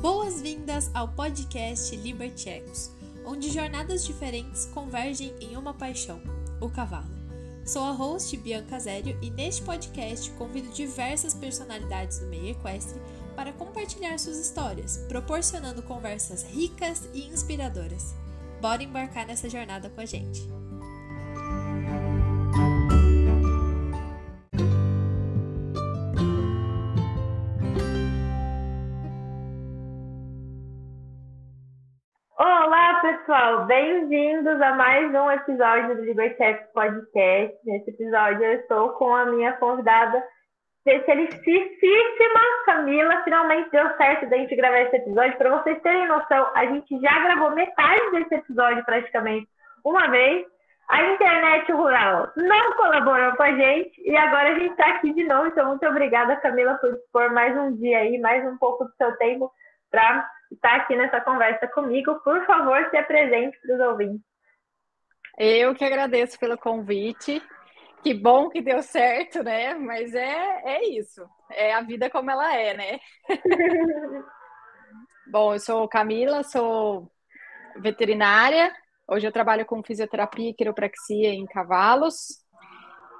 Boas-vindas ao podcast Libertecos, onde jornadas diferentes convergem em uma paixão, o cavalo. Sou a host Bianca Zério e neste podcast convido diversas personalidades do meio equestre para compartilhar suas histórias, proporcionando conversas ricas e inspiradoras. Bora embarcar nessa jornada com a gente! Bem-vindos a mais um episódio do Libertex Podcast. Nesse episódio eu estou com a minha convidada especialíssima, Camila. Finalmente deu certo da gente gravar esse episódio. Para vocês terem noção, a gente já gravou metade desse episódio praticamente uma vez. A internet rural não colaborou com a gente e agora a gente está aqui de novo. Então, muito obrigada, Camila, por dispor mais um dia aí, mais um pouco do seu tempo para estar aqui nessa conversa comigo. Por favor, se apresente para os ouvintes. Eu que agradeço pelo convite. Que bom que deu certo, né? Mas é, é isso. É a vida como ela é, né? bom, eu sou Camila, sou veterinária. Hoje eu trabalho com fisioterapia e quiropraxia em cavalos.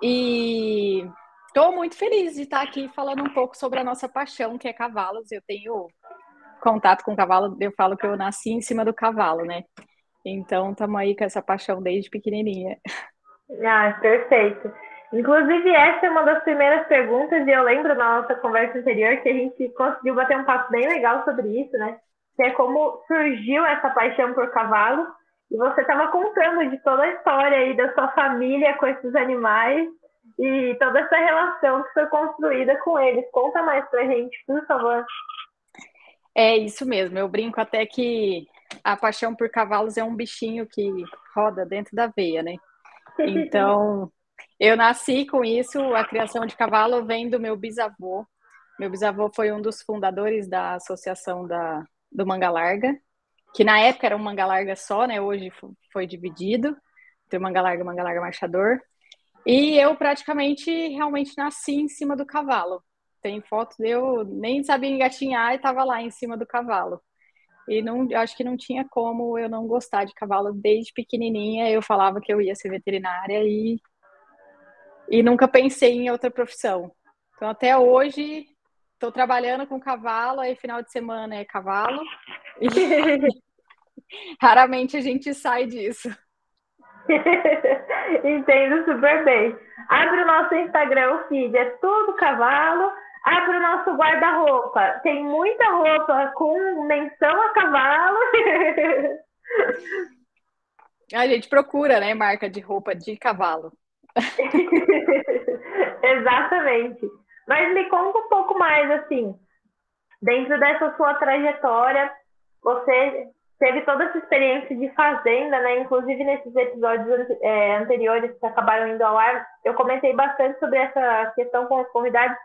E estou muito feliz de estar aqui falando um pouco sobre a nossa paixão, que é cavalos. Eu tenho contato com o cavalo, eu falo que eu nasci em cima do cavalo, né? Então, estamos aí com essa paixão desde pequenininha. Ah, perfeito. Inclusive, essa é uma das primeiras perguntas, e eu lembro na nossa conversa anterior que a gente conseguiu bater um papo bem legal sobre isso, né? Que é como surgiu essa paixão por cavalo. E você estava contando de toda a história aí da sua família com esses animais e toda essa relação que foi construída com eles. Conta mais pra gente, por favor. É isso mesmo. Eu brinco até que a paixão por cavalos é um bichinho que roda dentro da veia, né? Então, eu nasci com isso. A criação de cavalo vem do meu bisavô. Meu bisavô foi um dos fundadores da associação da, do Manga Larga, que na época era um Manga Larga só, né? Hoje foi dividido. Tem Manga Larga, Manga Larga Marchador. E eu praticamente realmente nasci em cima do cavalo. Tem foto de eu nem sabia engatinhar e estava lá em cima do cavalo. E não, acho que não tinha como eu não gostar de cavalo desde pequenininha. Eu falava que eu ia ser veterinária e, e nunca pensei em outra profissão. Então, até hoje, estou trabalhando com cavalo, aí final de semana é cavalo. E raramente a gente sai disso. Entendo super bem. Abre o nosso Instagram, o feed, é tudo cavalo. Abre o nosso guarda-roupa. Tem muita roupa com menção a cavalo. A gente procura, né, marca de roupa de cavalo. Exatamente. Mas me conta um pouco mais, assim, dentro dessa sua trajetória, você teve toda essa experiência de fazenda, né? Inclusive nesses episódios é, anteriores que acabaram indo ao ar, eu comentei bastante sobre essa questão com os convidados,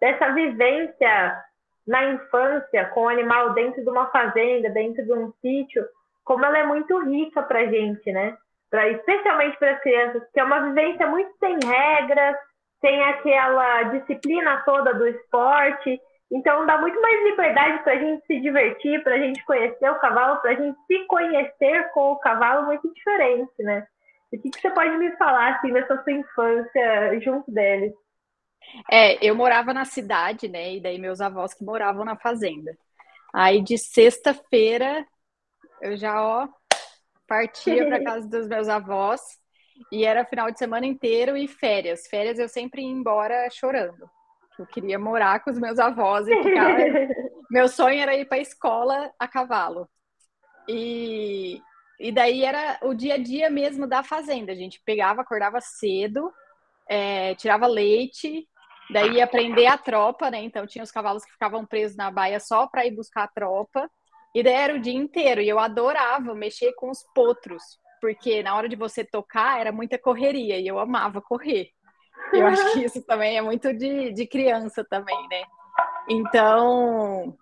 dessa vivência na infância com o animal dentro de uma fazenda, dentro de um sítio, como ela é muito rica para gente, né? Pra, especialmente para as crianças, que é uma vivência muito sem regras, sem aquela disciplina toda do esporte. Então dá muito mais liberdade para a gente se divertir, para a gente conhecer o cavalo, para a gente se conhecer com o cavalo muito diferente, né? O que, que você pode me falar assim dessa sua infância junto deles? É, eu morava na cidade, né? E daí meus avós que moravam na fazenda. Aí de sexta-feira eu já, ó, partia para casa dos meus avós e era final de semana inteiro e férias. Férias eu sempre ia embora chorando. Eu queria morar com os meus avós e ficar. Meu sonho era ir para a escola a cavalo. E, e daí era o dia a dia mesmo da fazenda. A gente pegava, acordava cedo, é, tirava leite, daí ia prender a tropa, né? Então tinha os cavalos que ficavam presos na baia só para ir buscar a tropa. E daí era o dia inteiro. E eu adorava mexer com os potros, porque na hora de você tocar era muita correria e eu amava correr. Eu acho que isso também é muito de, de criança também, né? Então,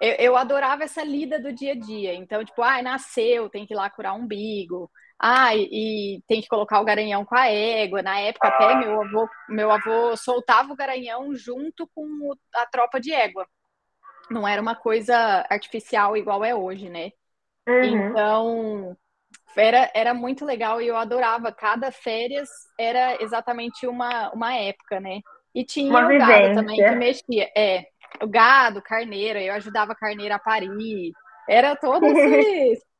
eu, eu, adorava essa lida do dia a dia. Então, tipo, ah, nasceu, tem que ir lá curar um umbigo. Ah, e, e, tem que colocar o garanhão com a égua. Na época, até meu avô, meu avô soltava o garanhão junto com a tropa de égua. não era uma coisa artificial igual é hoje, né? Uhum. Então, era, era muito legal e eu adorava. Cada férias era exatamente uma, uma época, né? E tinha uma o vivência. gado também que mexia. É, o gado, carneiro, eu ajudava a carneira a parir. Era todo esse,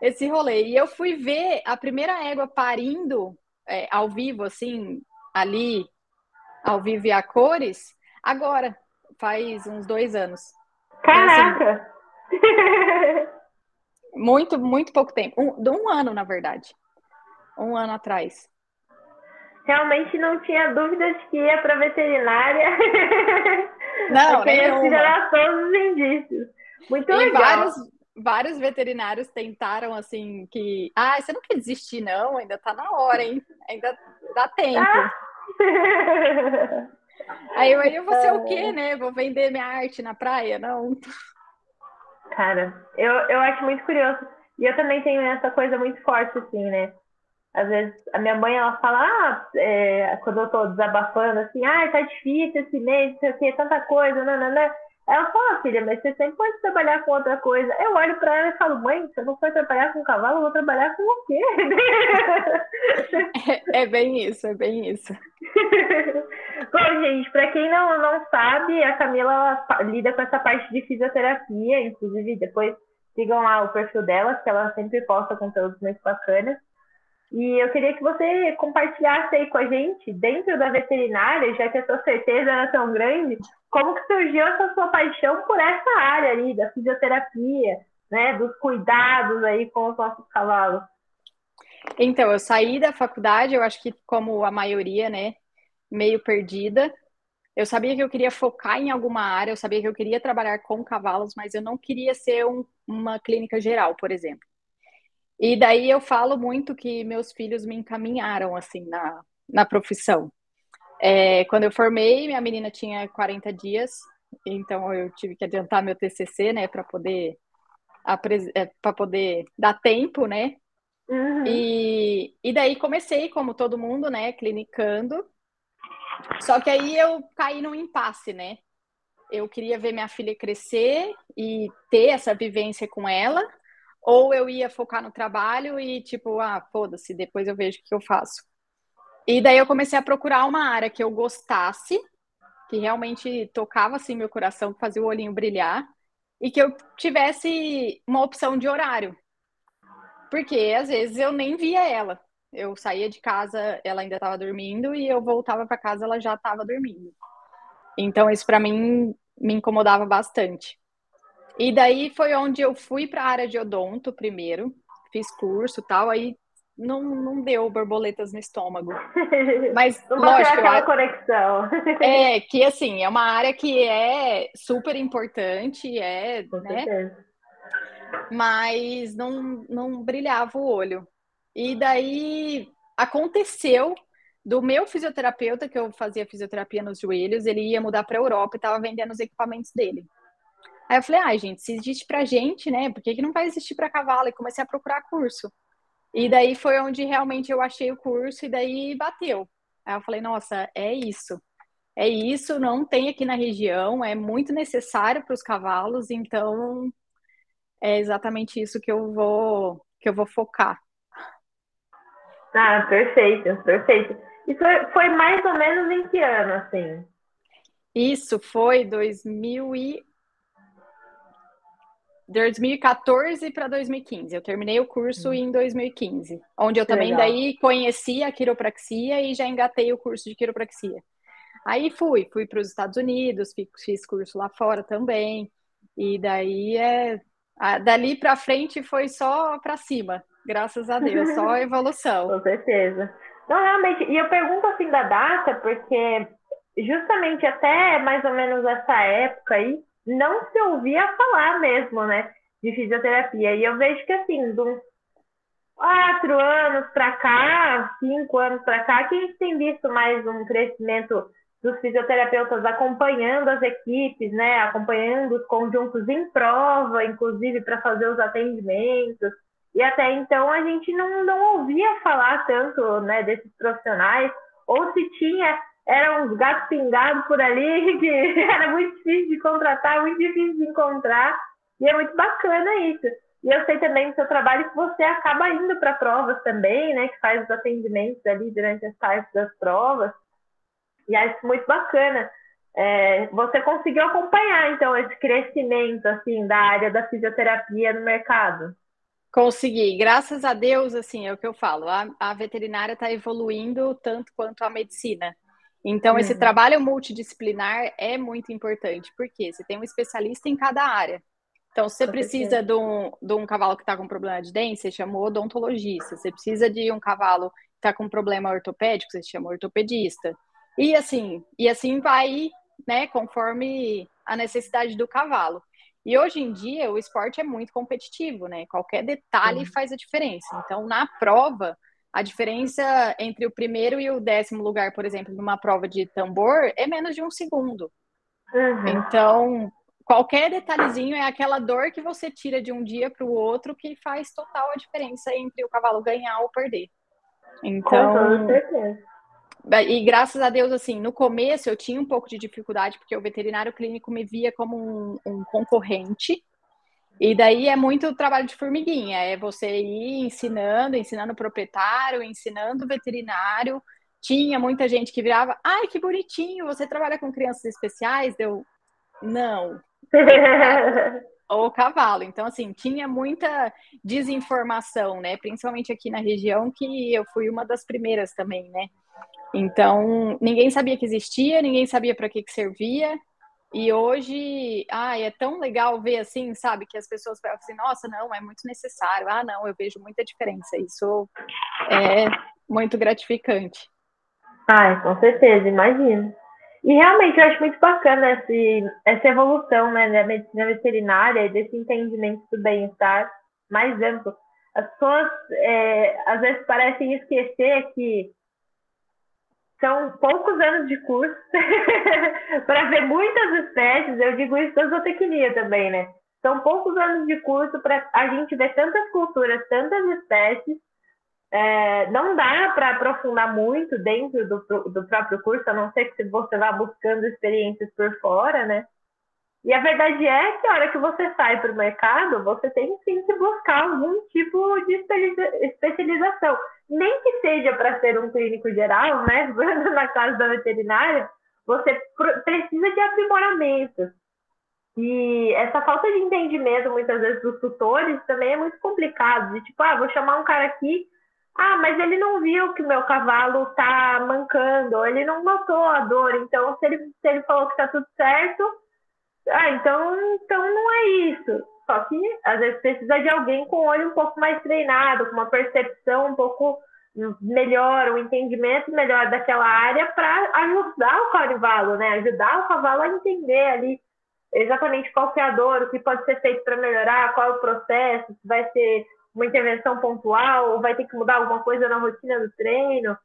esse rolê. E eu fui ver a primeira égua parindo é, ao vivo, assim, ali, ao vivo e a cores, agora, faz uns dois anos. Caraca! Então, assim, muito, muito pouco tempo. Um, um ano, na verdade. Um ano atrás. Realmente não tinha dúvida de que ia para veterinária. Não, nenhuma. gerar todos os indícios. Muito e legal. Vários, vários veterinários tentaram, assim, que... Ah, você não quer desistir, não? Ainda tá na hora, hein? Ainda dá tempo. Ah. Aí eu, eu vou ser o quê, né? Vou vender minha arte na praia? Não. Cara, eu, eu acho muito curioso. E eu também tenho essa coisa muito forte, assim, né? Às vezes, a minha mãe, ela fala, ah, é, quando eu tô desabafando, assim, ah, tá difícil esse mês, não sei o quê, tanta coisa, nananã. Ela fala, filha, mas você sempre pode trabalhar com outra coisa. Eu olho para ela e falo, mãe, se eu não for trabalhar com cavalo, eu vou trabalhar com o quê? É, é bem isso, é bem isso. Bom, gente, para quem não, não sabe, a Camila lida com essa parte de fisioterapia, inclusive depois sigam lá o perfil dela, que ela sempre posta conteúdos muito bacanas. E eu queria que você compartilhasse aí com a gente, dentro da veterinária, já que a sua certeza era tão grande, como que surgiu essa sua paixão por essa área ali, da fisioterapia, né, dos cuidados aí com os nossos cavalos? Então, eu saí da faculdade, eu acho que como a maioria, né, meio perdida. Eu sabia que eu queria focar em alguma área, eu sabia que eu queria trabalhar com cavalos, mas eu não queria ser um, uma clínica geral, por exemplo. E daí eu falo muito que meus filhos me encaminharam assim na, na profissão. É, quando eu formei, minha menina tinha 40 dias, então eu tive que adiantar meu TCC, né, para poder para é, poder dar tempo, né? Uhum. E, e daí comecei, como todo mundo, né, clinicando. Só que aí eu caí num impasse, né? Eu queria ver minha filha crescer e ter essa vivência com ela, ou eu ia focar no trabalho e tipo, ah, foda-se, depois eu vejo o que eu faço. E daí eu comecei a procurar uma área que eu gostasse, que realmente tocava assim meu coração, que fazia o olhinho brilhar, e que eu tivesse uma opção de horário. Porque às vezes eu nem via ela. Eu saía de casa, ela ainda estava dormindo, e eu voltava para casa, ela já estava dormindo. Então isso para mim me incomodava bastante. E daí foi onde eu fui para a área de odonto primeiro, fiz curso tal, aí não, não deu borboletas no estômago. Mas, não lógico. aquela conexão. É, que assim, é uma área que é super importante, é, Com né? Certeza. Mas não, não brilhava o olho. E daí aconteceu do meu fisioterapeuta, que eu fazia fisioterapia nos joelhos, ele ia mudar para a Europa e estava vendendo os equipamentos dele. Aí eu falei, ah, gente, se existe para gente, né? Por que, que não vai existir para cavalo? E comecei a procurar curso. E daí foi onde realmente eu achei o curso e daí bateu. Aí eu falei, nossa, é isso. É isso, não tem aqui na região, é muito necessário para os cavalos, então é exatamente isso que eu vou que eu vou focar. Ah, perfeito, perfeito. Isso foi mais ou menos em que ano, assim? Isso foi 2000 e 2014 para 2015. Eu terminei o curso hum. em 2015, onde eu também Legal. daí conheci a quiropraxia e já engatei o curso de quiropraxia. Aí fui, fui para os Estados Unidos, fiz curso lá fora também. E daí é dali para frente foi só para cima, graças a Deus, só evolução. Com certeza. Não, realmente, e eu pergunto assim da data, porque justamente até mais ou menos essa época aí, não se ouvia falar mesmo, né, de fisioterapia. E eu vejo que, assim, de uns quatro anos para cá, cinco anos para cá, que a gente tem visto mais um crescimento dos fisioterapeutas acompanhando as equipes, né, acompanhando os conjuntos em prova, inclusive para fazer os atendimentos. E até então a gente não, não ouvia falar tanto né, desses profissionais, ou se tinha eram uns gatos pingados por ali, que era muito difícil de contratar, muito difícil de encontrar. E é muito bacana isso. E eu sei também no seu trabalho que você acaba indo para provas também, né? Que faz os atendimentos ali durante as partes das provas. E acho muito bacana. É, você conseguiu acompanhar, então, esse crescimento, assim, da área da fisioterapia no mercado? Consegui, graças a Deus, assim, é o que eu falo, a, a veterinária está evoluindo tanto quanto a medicina. Então, uhum. esse trabalho multidisciplinar é muito importante, porque você tem um especialista em cada área. Então, se você precisa de um, de um cavalo que está com problema de dente, você chama odontologista. Você precisa de um cavalo que está com problema ortopédico, você chama ortopedista. E assim, e assim vai, né, conforme a necessidade do cavalo. E hoje em dia o esporte é muito competitivo, né? Qualquer detalhe faz a diferença. Então, na prova, a diferença entre o primeiro e o décimo lugar, por exemplo, numa prova de tambor, é menos de um segundo. Uhum. Então, qualquer detalhezinho é aquela dor que você tira de um dia para o outro que faz total a diferença entre o cavalo ganhar ou perder. Então, Com certeza. E graças a Deus, assim, no começo eu tinha um pouco de dificuldade, porque o veterinário clínico me via como um, um concorrente. E daí é muito trabalho de formiguinha, é você ir ensinando, ensinando o proprietário, ensinando o veterinário. Tinha muita gente que virava, ai, que bonitinho, você trabalha com crianças especiais? Deu, não, ou cavalo. Então, assim, tinha muita desinformação, né? Principalmente aqui na região, que eu fui uma das primeiras também, né? Então, ninguém sabia que existia, ninguém sabia para que, que servia. E hoje, ai, é tão legal ver assim, sabe, que as pessoas falam assim, nossa, não, é muito necessário. Ah, não, eu vejo muita diferença. Isso é muito gratificante. Ai, com certeza, imagino. E realmente eu acho muito bacana esse, essa evolução né, da medicina veterinária e desse entendimento do bem-estar mais amplo. As pessoas é, às vezes parecem esquecer que são poucos anos de curso para ver muitas espécies. Eu digo isso da zootecnia também, né? São poucos anos de curso para a gente ver tantas culturas, tantas espécies é, não dá para aprofundar muito dentro do, do próprio curso, a não ser que você vá buscando experiências por fora, né? E a verdade é que a hora que você sai para o mercado, você tem sim que buscar algum tipo de especialização. Nem que seja para ser um clínico geral, né? Na casa da veterinária, você precisa de aprimoramento. E essa falta de entendimento, muitas vezes, dos tutores também é muito complicado. De tipo, ah, vou chamar um cara aqui ah, mas ele não viu que o meu cavalo está mancando, ele não notou a dor, então se ele, se ele falou que está tudo certo, ah, então, então não é isso. Só que às vezes precisa de alguém com o olho um pouco mais treinado, com uma percepção um pouco melhor, um entendimento melhor daquela área para ajudar o cavalo, né? Ajudar o cavalo a entender ali exatamente qual é a dor, o que pode ser feito para melhorar, qual é o processo, se vai ser uma intervenção pontual, ou vai ter que mudar alguma coisa na rotina do treino.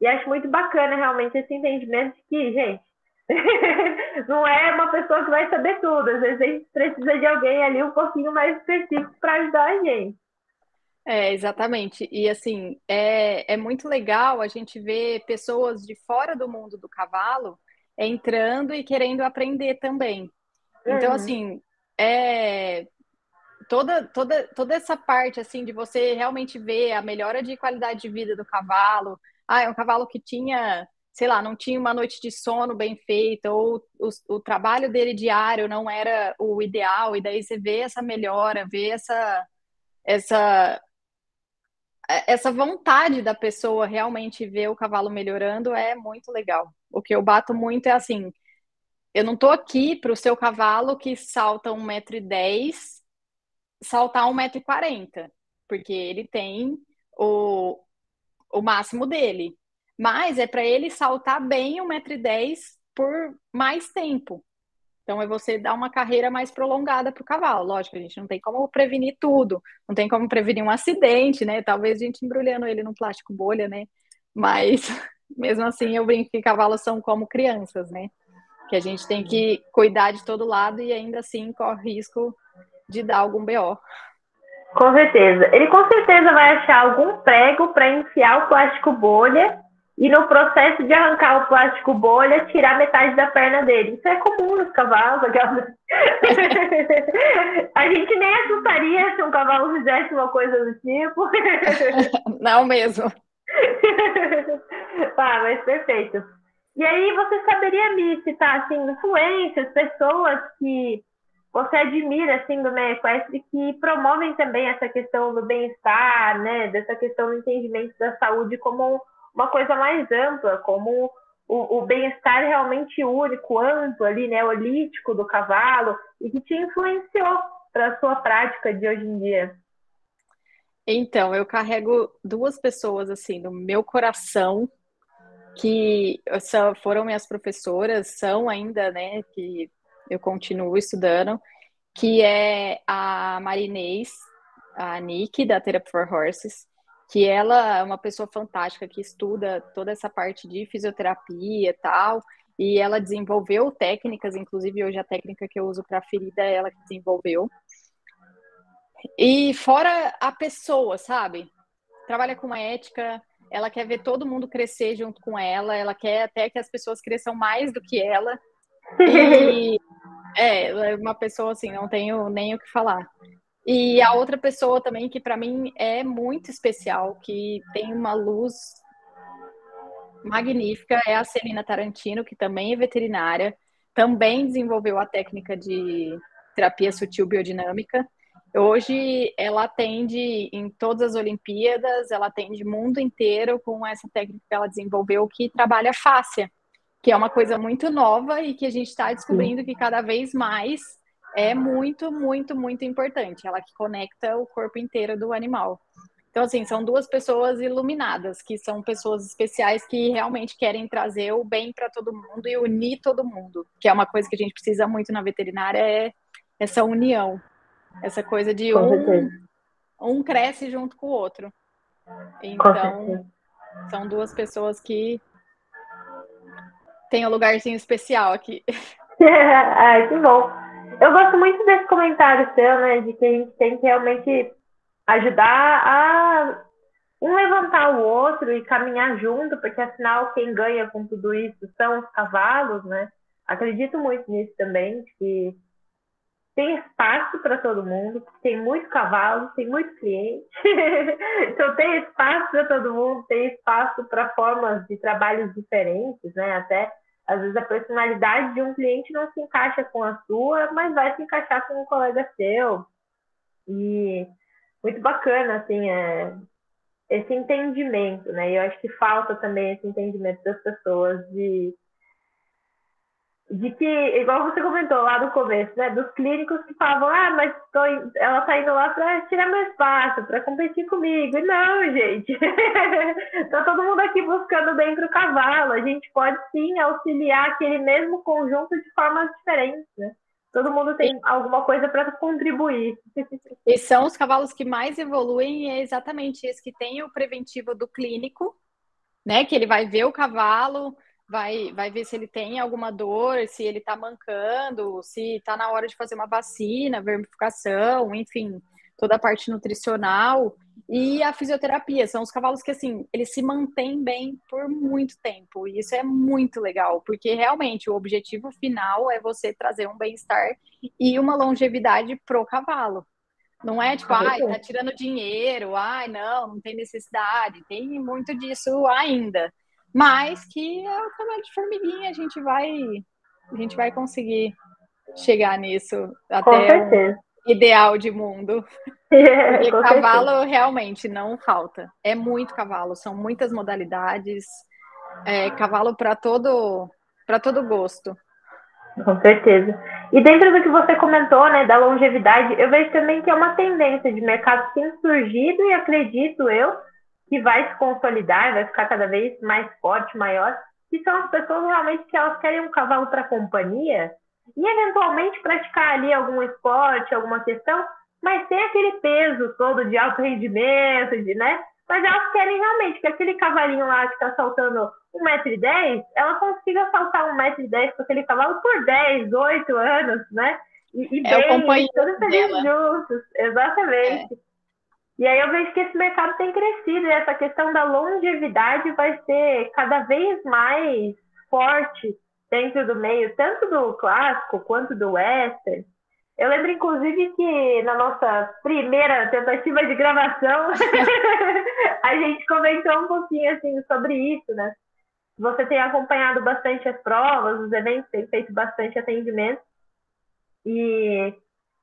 E acho muito bacana realmente esse entendimento de que, gente, não é uma pessoa que vai saber tudo. Às vezes a gente precisa de alguém ali um pouquinho mais específico para ajudar a gente. É, exatamente. E assim, é, é muito legal a gente ver pessoas de fora do mundo do cavalo entrando e querendo aprender também. Então, uhum. assim, é, toda, toda, toda essa parte, assim, de você realmente ver a melhora de qualidade de vida do cavalo. Ah, é um cavalo que tinha, sei lá, não tinha uma noite de sono bem feita, ou o, o trabalho dele diário não era o ideal, e daí você vê essa melhora, vê essa, essa, essa vontade da pessoa realmente ver o cavalo melhorando é muito legal. O que eu bato muito é assim, eu não tô aqui para o seu cavalo que salta 1,10m saltar 1,40m, porque ele tem o, o máximo dele. Mas é para ele saltar bem 1,10m por mais tempo. Então é você dar uma carreira mais prolongada para o cavalo. Lógico, a gente não tem como prevenir tudo, não tem como prevenir um acidente, né? Talvez a gente embrulhando ele num plástico bolha, né? Mas mesmo assim eu brinco que cavalos são como crianças, né? Que a gente tem que cuidar de todo lado e ainda assim corre risco de dar algum BO. Com certeza. Ele com certeza vai achar algum prego para enfiar o plástico bolha e no processo de arrancar o plástico bolha, tirar metade da perna dele. Isso é comum nos cavalos. a gente nem assustaria se um cavalo fizesse uma coisa do tipo. Não mesmo. ah, mas perfeito. E aí você saberia me citar assim, influências, pessoas que você admira assim do meio equestre que promovem também essa questão do bem-estar, né, dessa questão do entendimento da saúde como uma coisa mais ampla, como o, o bem-estar realmente único, amplo ali, né, do cavalo e que te influenciou para a sua prática de hoje em dia. Então, eu carrego duas pessoas assim no meu coração que foram minhas professoras, são ainda, né, que eu continuo estudando, que é a Marinês, a Nick, da Therapy for Horses, que ela é uma pessoa fantástica que estuda toda essa parte de fisioterapia e tal, e ela desenvolveu técnicas, inclusive hoje a técnica que eu uso para ferida é ela que desenvolveu. E fora a pessoa, sabe? Trabalha com ética, ela quer ver todo mundo crescer junto com ela, ela quer até que as pessoas cresçam mais do que ela. E é, ela é uma pessoa assim, não tenho nem o que falar. E a outra pessoa também que para mim é muito especial, que tem uma luz magnífica, é a Celina Tarantino, que também é veterinária, também desenvolveu a técnica de terapia sutil biodinâmica. Hoje ela atende em todas as Olimpíadas, ela atende o mundo inteiro com essa técnica que ela desenvolveu que trabalha fáscia, que é uma coisa muito nova e que a gente está descobrindo que cada vez mais é muito, muito, muito importante. Ela que conecta o corpo inteiro do animal. Então, assim, são duas pessoas iluminadas, que são pessoas especiais que realmente querem trazer o bem para todo mundo e unir todo mundo, que é uma coisa que a gente precisa muito na veterinária, é essa união. Essa coisa de um, um cresce junto com o outro. Então, são duas pessoas que têm um lugarzinho especial aqui. Ai, que bom. Eu gosto muito desse comentário seu, né? De que a gente tem que realmente ajudar a um levantar o outro e caminhar junto, porque afinal quem ganha com tudo isso são os cavalos, né? Acredito muito nisso também, que tem espaço para todo mundo, tem muito cavalo, tem muito cliente. então tem espaço para todo mundo, tem espaço para formas de trabalhos diferentes, né? Até às vezes a personalidade de um cliente não se encaixa com a sua, mas vai se encaixar com um colega seu. E muito bacana, assim, é, esse entendimento, né? E eu acho que falta também esse entendimento das pessoas de de que, igual você comentou lá no começo, né, dos clínicos que falavam, ah, mas tô, ela tá indo lá para tirar meu espaço, para competir comigo. E não, gente, tá todo mundo aqui buscando bem pro cavalo. A gente pode sim auxiliar aquele mesmo conjunto de formas diferentes, né? Todo mundo tem alguma coisa para contribuir. E são os cavalos que mais evoluem, é exatamente esse que tem o preventivo do clínico, né? Que ele vai ver o cavalo, vai, vai ver se ele tem alguma dor, se ele está mancando, se está na hora de fazer uma vacina, vermificação, enfim, toda a parte nutricional. E a fisioterapia, são os cavalos que, assim, eles se mantêm bem por muito tempo. E isso é muito legal, porque realmente o objetivo final é você trazer um bem-estar e uma longevidade pro cavalo. Não é tipo, ai, tá tirando dinheiro, ai, não, não tem necessidade. Tem muito disso ainda mas que é o trabalho de formiguinha, a gente vai, a gente vai conseguir chegar nisso até o ideal de mundo. Porque cavalo certeza. realmente não falta. É muito cavalo, são muitas modalidades, é, cavalo para todo para todo gosto. Com certeza. E dentro do que você comentou, né, da longevidade, eu vejo também que é uma tendência de mercado que tem surgido e acredito eu que vai se consolidar, vai ficar cada vez mais forte, maior, que são as pessoas realmente que elas querem um cavalo para companhia e eventualmente praticar ali algum esporte, alguma questão, mas sem aquele peso todo de alto rendimento, de, né? Mas elas querem realmente que aquele cavalinho lá que está saltando 1,10m, ela consiga saltar 1,10m com aquele cavalo por 10, 8 anos, né? E, e é bem, todos juntos. Exatamente. É. E aí eu vejo que esse mercado tem crescido e essa questão da longevidade vai ser cada vez mais forte dentro do meio, tanto do clássico quanto do western. Eu lembro, inclusive, que na nossa primeira tentativa de gravação, a gente comentou um pouquinho assim, sobre isso, né? Você tem acompanhado bastante as provas, os eventos, tem feito bastante atendimento. E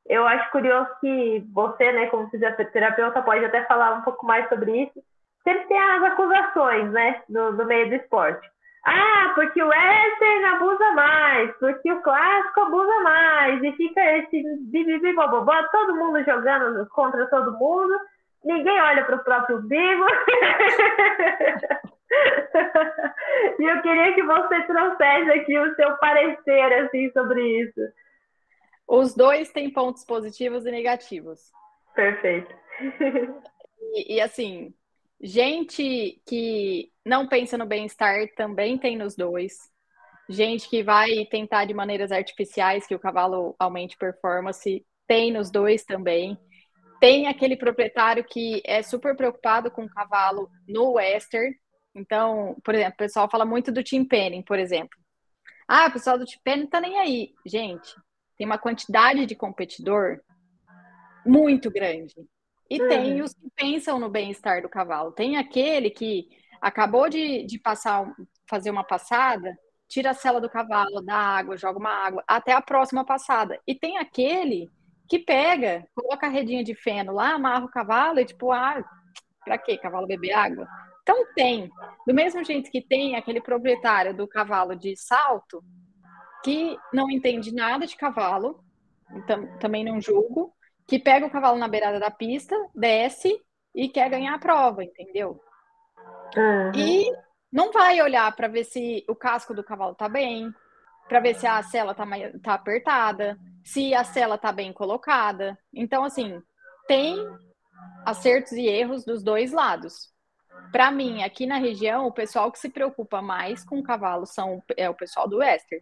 eu acho curioso que você, né, como fisioterapeuta, pode até falar um pouco mais sobre isso. Sempre tem as acusações, né, no, no meio do esporte. Ah, porque o western abusa mais, porque o clássico abusa mais, e fica esse bibibi bobobó, todo mundo jogando contra todo mundo, ninguém olha para o próprio umbigo. e eu queria que você trouxesse aqui o seu parecer assim sobre isso. Os dois têm pontos positivos e negativos. Perfeito. e, e assim, gente que não pensa no bem-estar também tem nos dois. Gente que vai tentar de maneiras artificiais que o cavalo aumente performance, tem nos dois também. Tem aquele proprietário que é super preocupado com o cavalo no western. Então, por exemplo, o pessoal fala muito do Tim Penning, por exemplo. Ah, o pessoal do Tim Penning tá nem aí. Gente, tem uma quantidade de competidor muito grande. E uhum. tem os que pensam no bem-estar do cavalo. Tem aquele que acabou de, de passar, fazer uma passada, tira a sela do cavalo, dá água, joga uma água, até a próxima passada. E tem aquele que pega, coloca a redinha de feno lá, amarra o cavalo e tipo, ah, pra quê? Cavalo beber água? Então tem. Do mesmo jeito que tem aquele proprietário do cavalo de salto, que não entende nada de cavalo, então, também não julgo, que pega o cavalo na beirada da pista, desce e quer ganhar a prova, entendeu? Uhum. E não vai olhar para ver se o casco do cavalo tá bem, para ver se a sela tá, tá apertada, se a sela tá bem colocada. Então, assim, tem acertos e erros dos dois lados. Para mim, aqui na região, o pessoal que se preocupa mais com o cavalo são, é o pessoal do Wester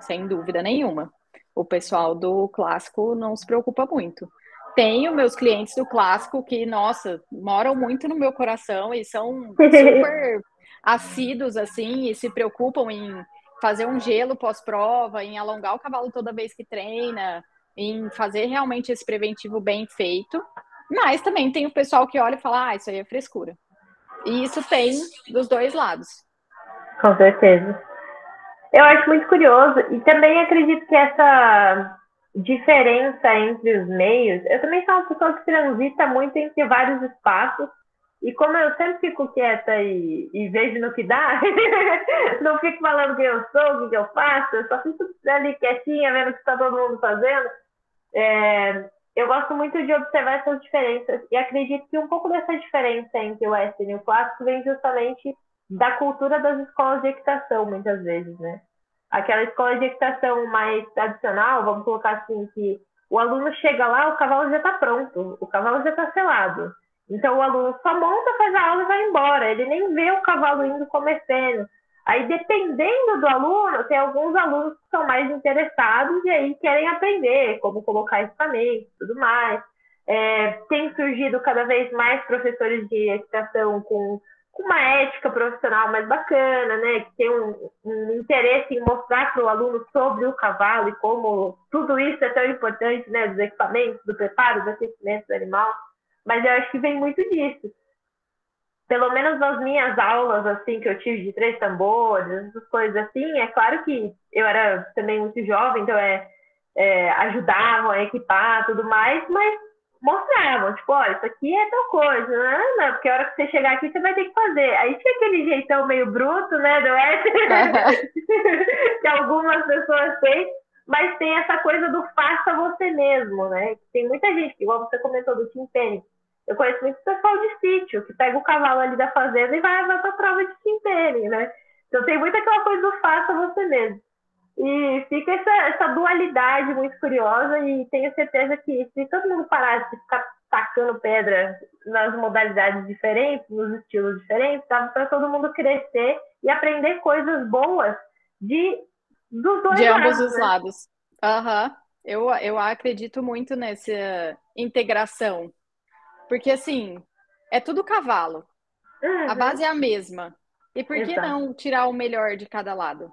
sem dúvida nenhuma. O pessoal do clássico não se preocupa muito. Tenho meus clientes do clássico que, nossa, moram muito no meu coração e são super assíduos, assim, e se preocupam em fazer um gelo pós-prova, em alongar o cavalo toda vez que treina, em fazer realmente esse preventivo bem feito. Mas também tem o pessoal que olha e fala, ah, isso aí é frescura. E isso tem dos dois lados. Com certeza. Eu acho muito curioso e também acredito que essa diferença entre os meios, eu também sou uma pessoa que transita muito entre vários espaços e como eu sempre fico quieta e, e vejo no que dá, não fico falando quem eu sou, o que eu faço, eu só fico ali quietinha, vendo o que está todo mundo fazendo. É, eu gosto muito de observar essas diferenças e acredito que um pouco dessa diferença entre o western e o clássico vem justamente da cultura das escolas de equitação, muitas vezes, né? Aquela escola de equitação mais tradicional, vamos colocar assim, que o aluno chega lá, o cavalo já está pronto, o cavalo já está selado. Então o aluno só monta, faz a aula e vai embora. Ele nem vê o cavalo indo começando. Aí, dependendo do aluno, tem alguns alunos que são mais interessados e aí querem aprender como colocar equipamento e tudo mais. É, tem surgido cada vez mais professores de equitação com com uma ética profissional mais bacana, né? Que tem um, um interesse em mostrar para o aluno sobre o cavalo e como tudo isso é tão importante, né? Dos equipamentos, do preparo, do aquecimento do animal. Mas eu acho que vem muito disso. Pelo menos nas minhas aulas, assim, que eu tive de três tambores, essas coisas assim, é claro que eu era também muito jovem, então é, é ajudavam a equipar tudo mais, mas mostravam, tipo, olha, isso aqui é tal coisa, né? Não, porque a hora que você chegar aqui, você vai ter que fazer. Aí tinha aquele jeitão meio bruto, né, do S, que algumas pessoas têm, mas tem essa coisa do faça você mesmo, né? Tem muita gente, igual você comentou do Tim Penny. Eu conheço muito pessoal de sítio, que pega o cavalo ali da fazenda e vai, vai pra prova de Tim Penny, né? Então tem muito aquela coisa do faça você mesmo. E fica essa, essa dualidade muito curiosa e tenho certeza que se todo mundo parasse de ficar tacando pedra nas modalidades diferentes, nos estilos diferentes, dava para todo mundo crescer e aprender coisas boas de dos dois de lados, ambos os né? lados. Uhum. Eu, eu acredito muito nessa integração Porque assim, é tudo cavalo. Uhum. A base é a mesma. E por que Exato. não tirar o melhor de cada lado?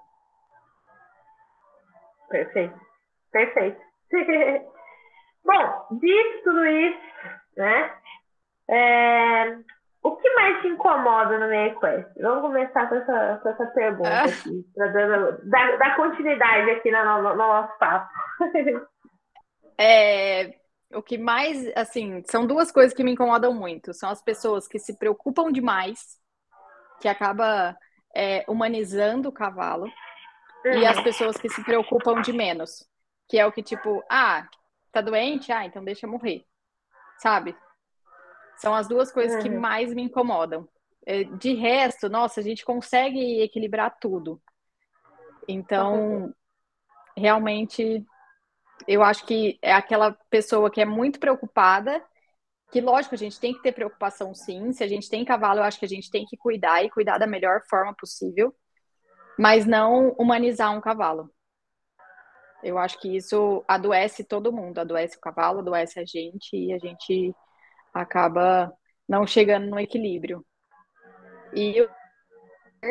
Perfeito. Perfeito. Bom, dito tudo isso, né? é, o que mais te incomoda no meio equestre? Vamos começar com essa, com essa pergunta Ah. aqui, para dar, dar, dar continuidade aqui no, no- no nosso papo. É, o que mais, assim, são duas coisas que me incomodam muito. São as pessoas que se preocupam demais, que acaba é, humanizando o cavalo, e as pessoas que se preocupam de menos, que é o que tipo, ah, tá doente? Ah, então deixa morrer, sabe? São as duas coisas que Uhum. mais me incomodam. É, De resto, nossa, a gente consegue equilibrar tudo. Então, realmente, eu acho que é aquela pessoa que é muito preocupada, que lógico, a gente tem que ter preocupação sim. Se a gente tem cavalo, eu acho que a gente tem que cuidar e cuidar da melhor forma possível, mas não humanizar um cavalo. Eu acho que isso adoece todo mundo, adoece o cavalo, adoece a gente e a gente acaba não chegando no equilíbrio. E o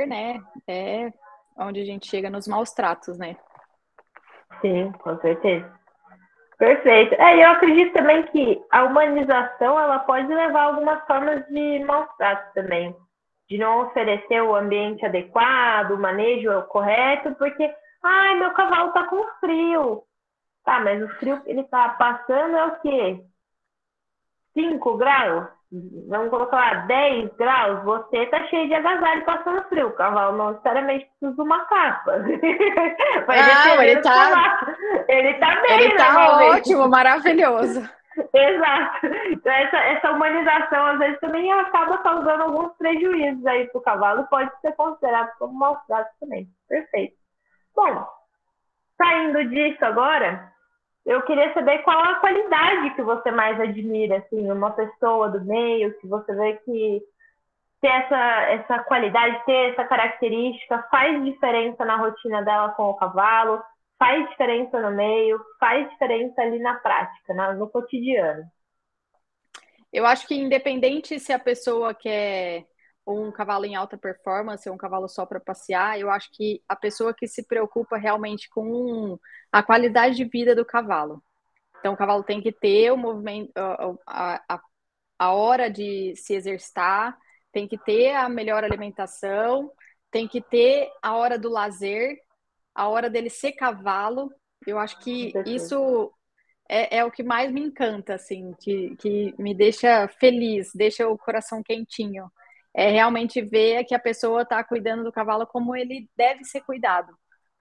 né, é onde a gente chega nos maus tratos, né? Sim, com certeza. Perfeito. É, eu acredito também que a humanização ela pode levar a algumas formas de maus tratos também. De não oferecer o ambiente adequado, o manejo correto, porque, ai, meu cavalo tá com frio. Tá, mas o frio que ele tá passando é o quê? 5 graus? Vamos colocar lá 10 graus? Você tá cheio de agasalho passando frio. O cavalo não necessariamente precisa de uma capa. Vai Não, ele tá- cavalo. Ele tá bem, Ele tá normalmente. ótimo, maravilhoso. Exato. Então, essa, essa humanização, às vezes, também acaba causando alguns prejuízos aí para o cavalo, pode ser considerado como maus tratos também. Perfeito. Bom, saindo disso agora, eu queria saber qual a qualidade que você mais admira, assim, uma pessoa do meio, que você vê que ter essa, essa qualidade, ter essa característica faz diferença na rotina dela com o cavalo, faz diferença no meio, faz diferença ali na prática, no cotidiano. Eu acho que independente se a pessoa quer um cavalo em alta performance ou um cavalo só para passear, eu acho que a pessoa que se preocupa realmente com a qualidade de vida do cavalo. Então, o cavalo tem que ter o movimento, a, a, a hora de se exercitar, tem que ter a melhor alimentação, tem que ter a hora do lazer, a hora dele ser cavalo. Eu acho que isso é, é o que mais me encanta, assim, que, que me deixa feliz, deixa o coração quentinho. É realmente ver que a pessoa está cuidando do cavalo como ele deve ser cuidado.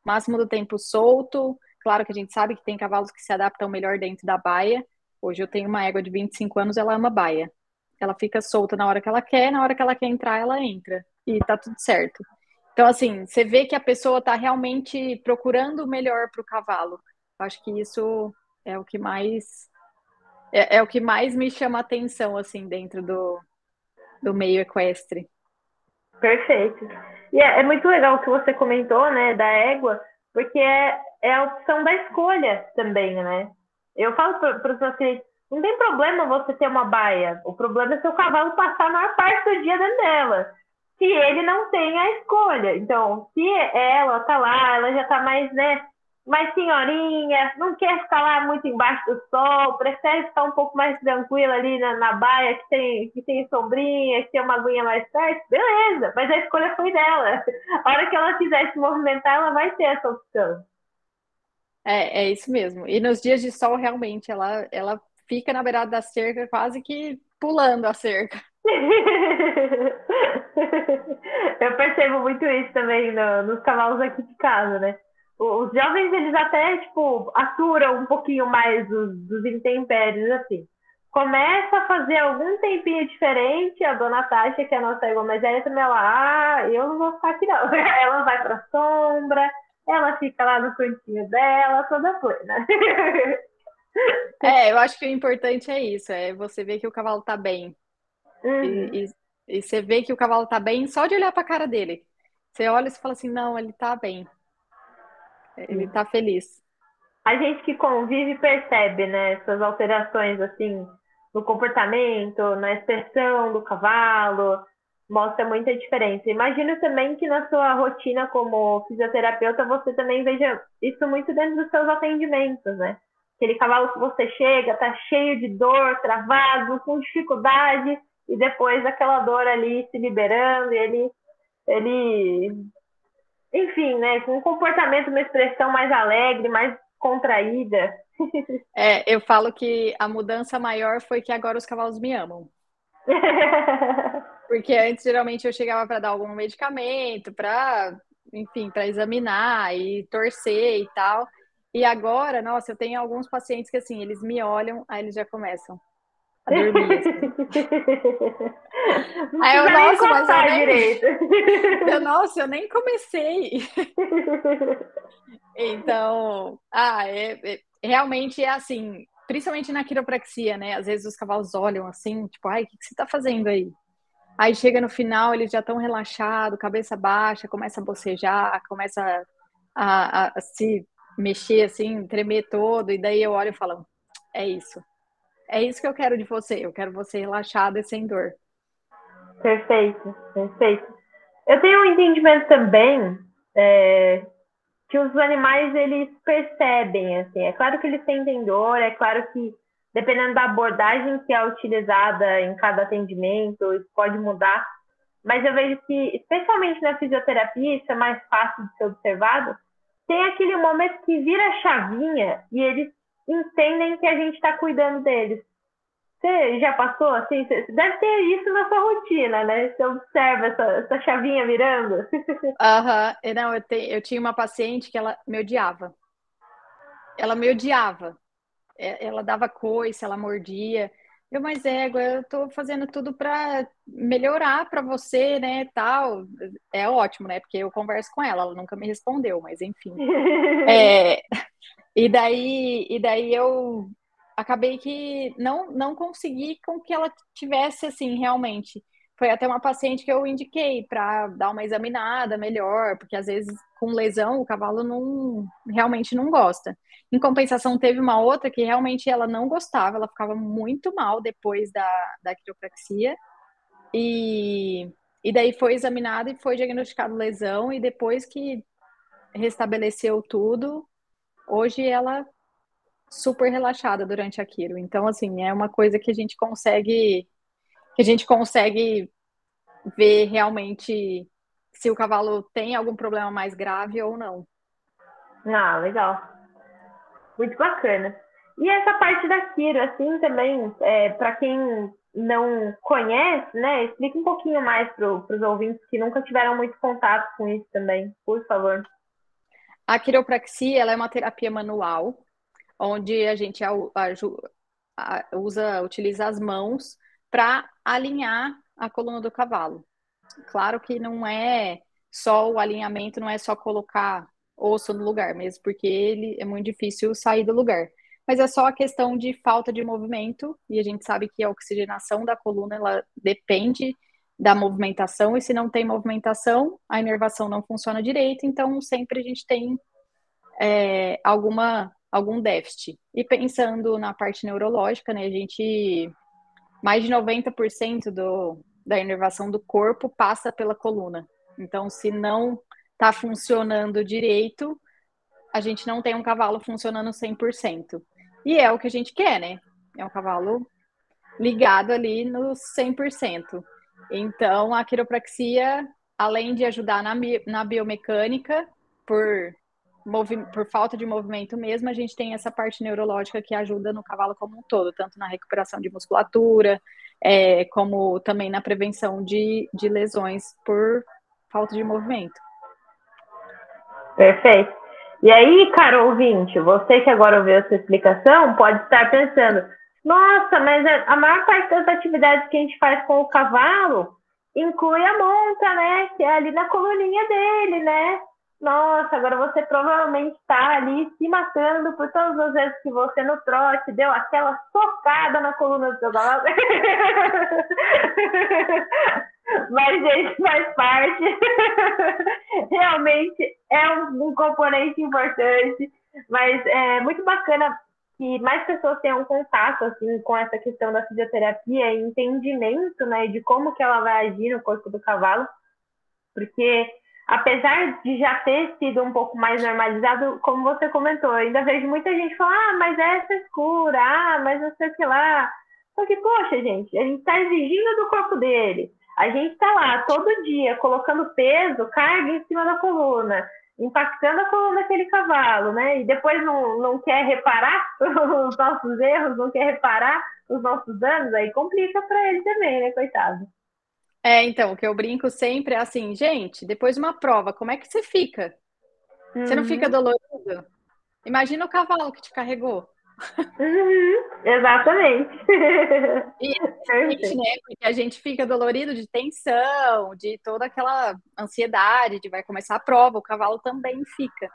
Máximo do tempo solto. Claro que a gente sabe que tem cavalos que se adaptam melhor dentro da baia. Hoje eu tenho uma égua de 25 anos, ela ama baia. Ela fica solta na hora que ela quer, na hora que ela quer entrar, ela entra. E tá tudo certo. Então, assim, você vê que a pessoa está realmente procurando o melhor para o cavalo. Eu acho que isso é o que mais é, é o que mais me chama atenção assim dentro do, do meio equestre. Perfeito. E é, é muito legal o que você comentou, né, da égua, porque é, é a opção da escolha também, né? Eu falo para os meus clientes, não tem problema você ter uma baia, o problema é seu cavalo passar a maior parte do dia dentro dela. Se ele não tem a escolha. Então, se ela tá lá, ela já tá mais, né, mais senhorinha, não quer ficar lá muito embaixo do sol, prefere ficar um pouco mais tranquila ali na, na baia, que tem, que tem sombrinha, que tem uma aguinha mais perto, beleza, mas a escolha foi dela. A hora que ela quiser se movimentar, ela vai ter essa opção. É, é isso mesmo. E nos dias de sol, realmente, ela, ela fica na beirada da cerca, quase que pulando a cerca. Eu percebo muito isso também no, nos cavalos aqui de casa, né? Os jovens, eles até, tipo, aturam um pouquinho mais dos, dos intempéries, assim. Começa a fazer algum tempinho diferente, a dona Tasha, que é a nossa égua mais velha, também ela, ah, eu não vou ficar aqui não. Ela vai pra sombra, ela fica lá no cantinho dela, toda plena. É, eu acho que o importante é isso, é você ver que o cavalo tá bem. Uhum. E, e, e você vê que o cavalo tá bem só de olhar pra cara dele. Você olha e fala assim, não, ele tá bem. Ele tá feliz. A gente que convive percebe, né, essas alterações, assim, no comportamento, na expressão do cavalo, mostra muita diferença. Imagino também que na sua rotina como fisioterapeuta você também veja isso muito dentro dos seus atendimentos, né? Aquele cavalo que você chega, tá cheio de dor, travado, com dificuldade, e depois aquela dor ali se liberando, e ele, ele enfim, né, com um comportamento, uma expressão mais alegre, mais contraída. É, eu falo que a mudança maior foi que agora os cavalos me amam. Porque antes, geralmente, eu chegava para dar algum medicamento, para, enfim, para examinar e torcer e tal. E agora, nossa, eu tenho alguns pacientes que, assim, eles me olham, aí eles já começam dormir. Assim. aí eu, nossa, mas eu nem... Direito. eu, nossa, eu nem comecei. então, ah, é, é, realmente é assim, principalmente na quiropraxia, né? Às vezes os cavalos olham assim, tipo, ai, o que, que você tá fazendo aí? Aí chega no final, eles já estão relaxados, cabeça baixa, começa a bocejar, começa a, a, a, se mexer assim, tremer todo, e daí eu olho e falo, é isso. É isso que eu quero de você, eu quero você relaxada e sem dor. Perfeito, perfeito. Eu tenho um entendimento também é, que os animais eles percebem, assim, é claro que eles sentem dor, é claro que dependendo da abordagem que é utilizada em cada atendimento, isso pode mudar, mas eu vejo que, especialmente na fisioterapia, isso é mais fácil de ser observado, tem aquele momento que vira chavinha e eles entendem que a gente está cuidando deles. Você já passou assim? Você deve ter isso na sua rotina, né? Você observa essa, essa chavinha virando. Aham, uhum. não, eu, te, eu tinha uma paciente que ela me odiava. Ela me odiava. É, ela dava coice, ela mordia. Eu, mas égua, eu tô fazendo tudo para melhorar para você, né, tal. É ótimo, né? Porque eu converso com ela, ela nunca me respondeu, mas enfim. é, e daí, e daí eu acabei que não, não consegui com que ela tivesse assim realmente. Foi até uma paciente que eu indiquei para dar uma examinada melhor, porque às vezes com lesão o cavalo não realmente não gosta. Em compensação, teve uma outra que realmente ela não gostava, ela ficava muito mal depois da, da quiropraxia. E, e daí foi examinada e foi diagnosticado lesão, e depois que restabeleceu tudo, hoje ela super relaxada durante aquilo. Então, assim, é uma coisa que a gente consegue que a gente consegue ver realmente se o cavalo tem algum problema mais grave ou não. Ah, legal. Muito bacana. E essa parte da Kiro, assim, também, é, para quem não conhece, né, explica um pouquinho mais para os ouvintes que nunca tiveram muito contato com isso também, por favor. A quiropraxia, ela é uma terapia manual, onde a gente usa, utiliza as mãos para alinhar a coluna do cavalo. Claro que não é só o alinhamento, não é só colocar osso no lugar, mesmo porque ele é muito difícil sair do lugar. Mas é só a questão de falta de movimento, e a gente sabe que a oxigenação da coluna ela depende da movimentação, e se não tem movimentação, a inervação não funciona direito, então sempre a gente tem é, alguma algum déficit. E pensando na parte neurológica, né, a gente mais de 90% do, da inervação do corpo passa pela coluna. Então, se não está funcionando direito, a gente não tem um cavalo funcionando 100%. E é o que a gente quer, né? É um cavalo ligado ali no 100%. Então, a quiropraxia, além de ajudar na, na biomecânica, por por falta de movimento mesmo, a gente tem essa parte neurológica que ajuda no cavalo como um todo, tanto na recuperação de musculatura, é, como também na prevenção de, de lesões por falta de movimento. Perfeito. E aí, cara ouvinte, você que agora ouviu essa explicação, pode estar pensando, nossa, mas a maior parte das atividades que a gente faz com o cavalo inclui a monta, né? Que é ali na coluninha dele, né? Nossa, agora você provavelmente está ali se matando por todas as vezes que você no trote deu aquela socada na coluna do seu cavalo. Mas gente faz parte. Realmente é um, um, componente importante. Mas é muito bacana que mais pessoas tenham contato assim com essa questão da fisioterapia e entendimento, né, de como que ela vai agir no corpo do cavalo, porque apesar de já ter sido um pouco mais normalizado, como você comentou, ainda vejo muita gente falar, ah, mas é essa escura, ah, mas não sei o que lá. Só que, poxa, gente, a gente está exigindo do corpo dele. A gente está lá todo dia colocando peso, carga em cima da coluna, impactando a coluna daquele cavalo, né? E depois não, não quer reparar os nossos erros, não quer reparar os nossos danos, aí complica para ele também, né, coitado. É, então, o que eu brinco sempre é assim, gente, depois de uma prova, como é que você fica? Uhum. Você não fica uhum. dolorido? Imagina o cavalo que te carregou. Uhum, exatamente. E gente, né, porque a gente fica dolorido de tensão, de toda aquela ansiedade de vai começar a prova, o cavalo também fica.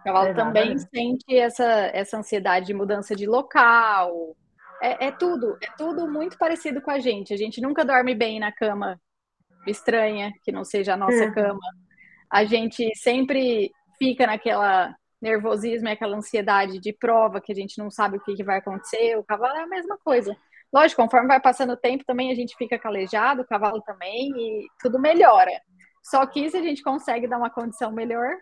O cavalo exatamente. também sente essa, essa ansiedade de mudança de local, é, é, tudo, é tudo muito parecido com a gente. A gente nunca dorme bem na cama estranha, que não seja a nossa uhum. cama. A gente sempre fica naquela nervosismo e aquela ansiedade de prova, que a gente não sabe o que, que vai acontecer. O cavalo é a mesma coisa. Lógico, conforme vai passando o tempo, também a gente fica calejado, o cavalo também, e tudo melhora. Só que se a gente consegue dar uma condição melhor.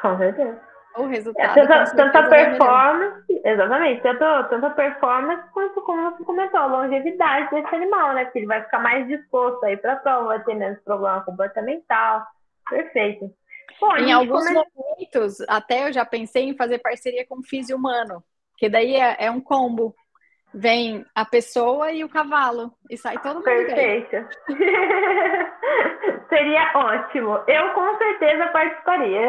Com certeza o resultado. É, tanta, tanta performance, exatamente, tanto, tanta performance quanto, como você comentou, a longevidade desse animal, né? Porque ele vai ficar mais disposto aí para a prova, vai ter menos problema comportamental. Perfeito. Em alguns come... momentos, até eu já pensei em fazer parceria com o físio humano, que daí é, é um combo. Vem a pessoa e o cavalo, e sai todo mundo Perfeito. Seria ótimo. Eu com certeza participaria.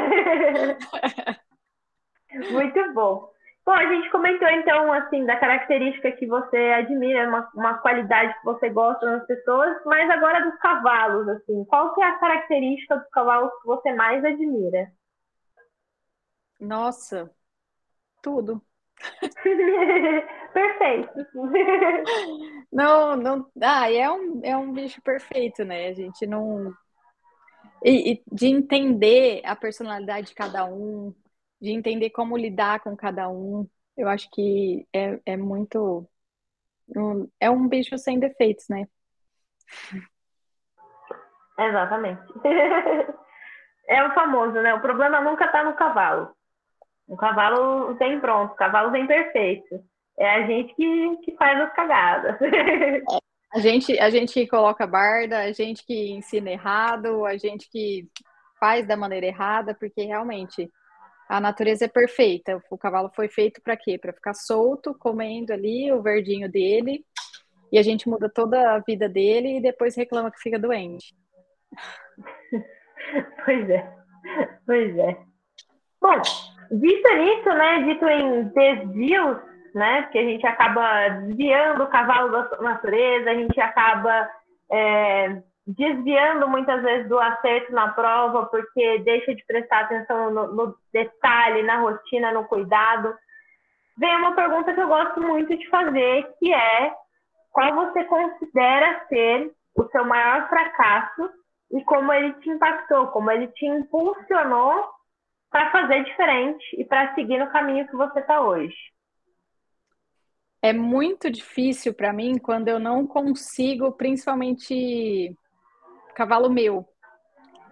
Muito bom. Bom, a gente comentou então assim da característica que você admira, uma, uma qualidade que você gosta nas pessoas, mas agora dos cavalos, assim, qual que é a característica dos cavalos que você mais admira? Nossa, tudo. perfeito. Não, não. Ah, é um, é um bicho perfeito, né? A gente não. E, e de entender a personalidade de cada um, de entender como lidar com cada um. Eu acho que é, é muito. É um bicho sem defeitos, né? Exatamente. É o famoso, né? O problema nunca tá no cavalo. O cavalo vem pronto, o cavalo vem perfeito. É a gente que, que faz as cagadas. A gente, a gente que coloca barda, a gente que ensina errado, a gente que faz da maneira errada, porque realmente a natureza é perfeita. O cavalo foi feito para quê? Para ficar solto, comendo ali o verdinho dele, e a gente muda toda a vida dele e depois reclama que fica doente. Pois é, pois é. Bom, dito nisso, né, dito em desvios, né, porque a gente acaba desviando o cavalo da natureza, a gente acaba é, desviando muitas vezes do acerto na prova, porque deixa de prestar atenção no, no detalhe, na rotina, no cuidado. Vem uma pergunta que eu gosto muito de fazer, que é qual você considera ser o seu maior fracasso e como ele te impactou, como ele te impulsionou para fazer diferente e para seguir no caminho que você está hoje. É muito difícil para mim quando eu não consigo, principalmente cavalo meu.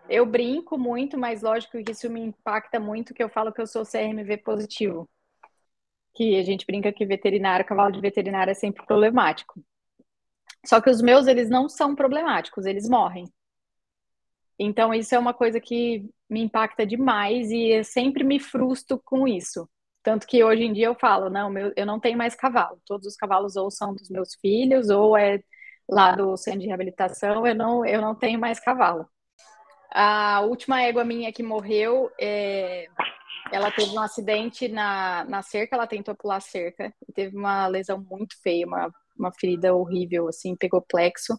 Eu brinco muito, mas lógico que isso me impacta muito, que eu falo que eu sou CRMV positivo. Que a gente brinca que veterinário, cavalo de veterinário é sempre problemático. Só que os meus, eles não são problemáticos, eles morrem. Então, isso é uma coisa que me impacta demais e eu sempre me frustro com isso. Tanto que hoje em dia eu falo, não, eu não tenho mais cavalo. Todos os cavalos ou são dos meus filhos ou é lá do centro de reabilitação, eu não, eu não tenho mais cavalo. A última égua minha que morreu, é, ela teve um acidente na, na cerca, ela tentou pular cerca e teve uma lesão muito feia, uma, uma ferida horrível, assim, pegou plexo.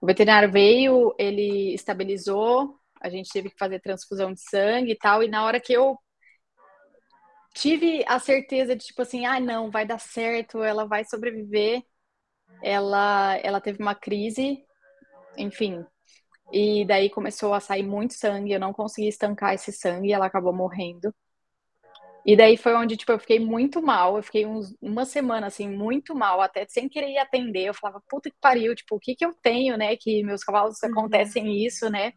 O veterinário veio, ele estabilizou, a gente teve que fazer transfusão de sangue e tal, e na hora que eu tive a certeza de, tipo assim, ah, não, vai dar certo, ela vai sobreviver, ela, ela teve uma crise, enfim. E daí começou a sair muito sangue, eu não consegui estancar esse sangue, ela acabou morrendo. E daí foi onde, tipo, eu fiquei muito mal. Eu fiquei uns, uma semana, assim, muito mal, até sem querer ir atender. Eu falava, puta que pariu, tipo, o que que eu tenho, né? Que meus cavalos uhum. acontecem isso, né?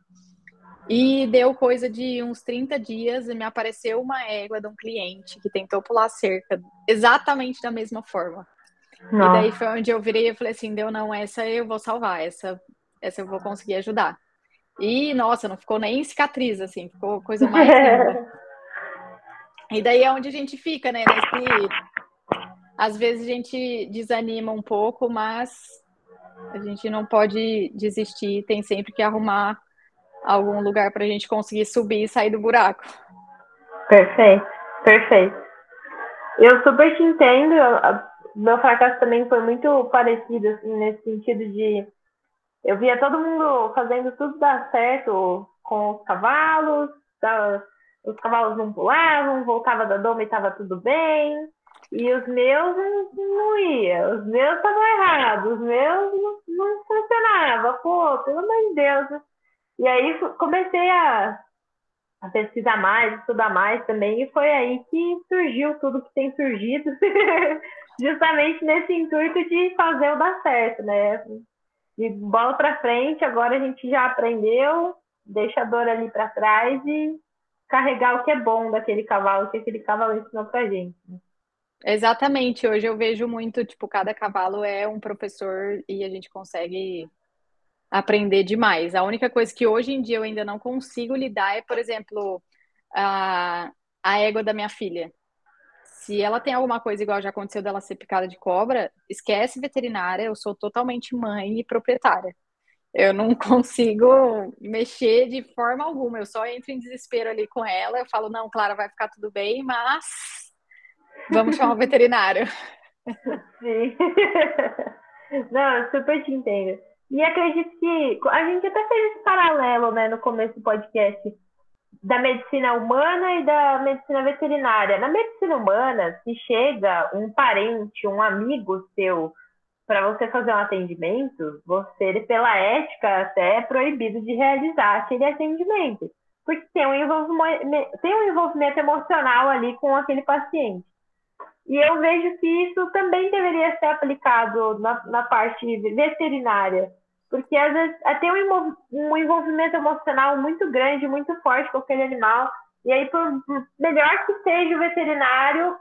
E deu coisa de uns 30 dias e me apareceu uma égua de um cliente que tentou pular cerca exatamente da mesma forma. Nossa. E daí foi onde eu virei e falei assim, deu não, essa eu vou salvar, essa, essa eu vou conseguir ajudar. E, nossa, não ficou nem cicatriz, assim, ficou coisa mais linda. E daí é onde a gente fica, né? Nesse... Às vezes a gente desanima um pouco, mas a gente não pode desistir, tem sempre que arrumar algum lugar para a gente conseguir subir e sair do buraco. Perfeito, perfeito. Eu super te entendo. Meu fracasso também foi muito parecido, assim, nesse sentido de eu via todo mundo fazendo tudo dar certo com os cavalos, os cavalos não pulavam, voltava da doma e estava tudo bem. E os meus não ia, os meus estavam errados, os meus não, não funcionava. Pô, pelo amor de Deus. E aí comecei a, a pesquisar mais, estudar mais também, e foi aí que surgiu tudo que tem surgido, justamente nesse intuito de fazer o dar certo, né? De bola para frente, agora a gente já aprendeu, deixa a dor ali para trás e carregar o que é bom daquele cavalo, que aquele cavalo ensinou pra gente. Exatamente, hoje eu vejo muito, tipo, cada cavalo é um professor e a gente consegue aprender demais. A única coisa que hoje em dia eu ainda não consigo lidar é, por exemplo, a, a égua da minha filha. Se ela tem alguma coisa igual já aconteceu dela ser picada de cobra, esquece veterinária, eu sou totalmente mãe e proprietária. Eu não consigo mexer de forma alguma. Eu só entro em desespero ali com ela. Eu falo, não, Clara, vai ficar tudo bem, mas vamos chamar o veterinário. Sim. Não, eu super te entendo. E acredito que a gente até fez esse paralelo, né, no começo do podcast, da medicina humana e da medicina veterinária. Na medicina humana, se chega um parente, um amigo seu, para você fazer um atendimento, você, pela ética, até é proibido de realizar aquele atendimento, porque tem um envolvimento, tem um envolvimento emocional ali com aquele paciente. E eu vejo que isso também deveria ser aplicado na, na parte veterinária, porque às vezes tem um envolvimento emocional muito grande, muito forte com aquele animal, e aí, por melhor que seja o veterinário,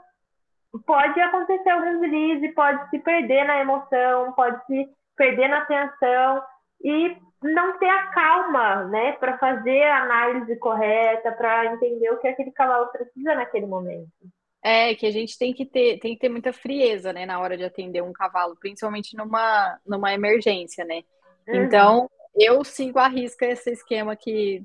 pode acontecer algum deslize, pode se perder na emoção, pode se perder na atenção e não ter a calma, né, para fazer a análise correta, para entender o que aquele cavalo precisa naquele momento. É, que a gente tem que ter, tem que ter muita frieza, né, na hora de atender um cavalo, principalmente numa, numa emergência, né? Uhum. Então, eu sigo a risca esse esquema que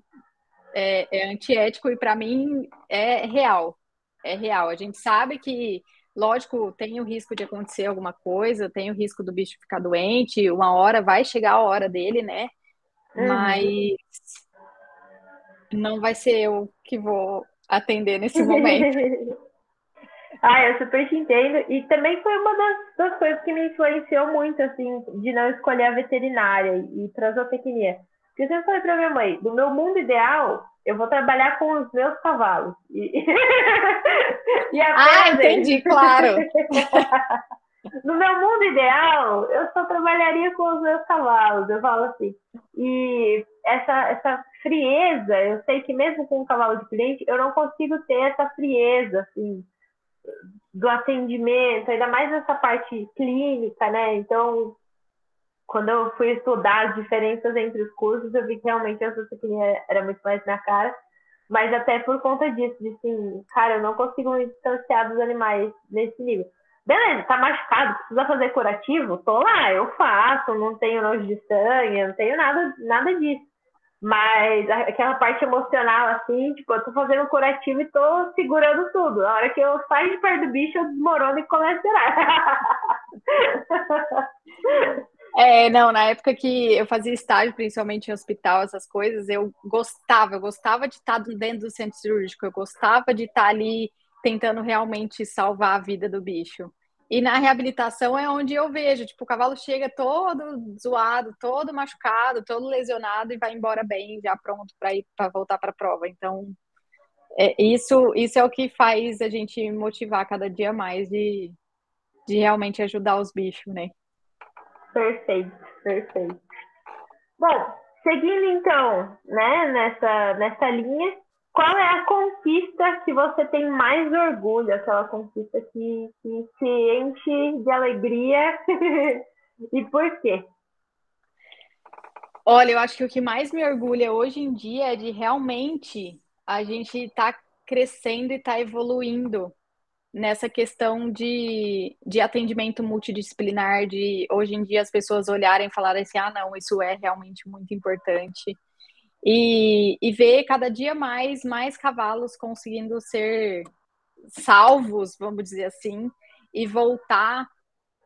é, é antiético e para mim é real. É real. A gente sabe que Lógico, tem o risco de acontecer alguma coisa, tem o risco do bicho ficar doente, uma hora vai chegar a hora dele, né? Uhum. Mas não vai ser eu que vou atender nesse momento. ah, eu super te entendo. E também foi uma das, das, coisas que me influenciou muito, assim, de não escolher a veterinária e para zootecnia. Porque eu sempre falei pra minha mãe, do meu mundo ideal, eu vou trabalhar com os meus cavalos. E, e ah, entendi, claro. no meu mundo ideal, eu só trabalharia com os meus cavalos, eu falo assim. E essa, essa frieza, eu sei que mesmo com um cavalo de cliente, eu não consigo ter essa frieza, assim, do atendimento, ainda mais nessa parte clínica, né? Então, quando eu fui estudar as diferenças entre os cursos, eu vi que realmente a zootecnia era muito mais minha cara. Mas até por conta disso, de assim, cara, eu não consigo me distanciar dos animais nesse nível. Beleza, tá machucado, precisa fazer curativo? Tô lá, eu faço, não tenho nojo de sangue, não tenho nada, nada disso. Mas aquela parte emocional, assim, tipo, eu tô fazendo curativo e tô segurando tudo. A hora que eu saio de perto do bicho, eu desmorono e começo a tirar. É, não, na época que eu fazia estágio, principalmente em hospital, essas coisas, eu gostava, eu gostava de estar dentro do centro cirúrgico, eu gostava de estar ali tentando realmente salvar a vida do bicho. E na reabilitação é onde eu vejo, tipo, o cavalo chega todo zoado, todo machucado, todo lesionado e vai embora bem, já pronto para ir para voltar para a prova. Então, é, isso, isso é o que faz a gente motivar cada dia mais de, de realmente ajudar os bichos, né? Perfeito, perfeito. Bom, seguindo então, né, nessa, nessa linha, qual é a conquista que você tem mais orgulho? Aquela conquista que, que te enche de alegria e por quê? Olha, eu acho que o que mais me orgulha hoje em dia é de realmente a gente estar tá crescendo e estar tá evoluindo nessa questão de, de atendimento multidisciplinar, de hoje em dia as pessoas olharem e falarem assim, ah, não, isso é realmente muito importante. E, e ver cada dia mais, mais cavalos conseguindo ser salvos, vamos dizer assim, e voltar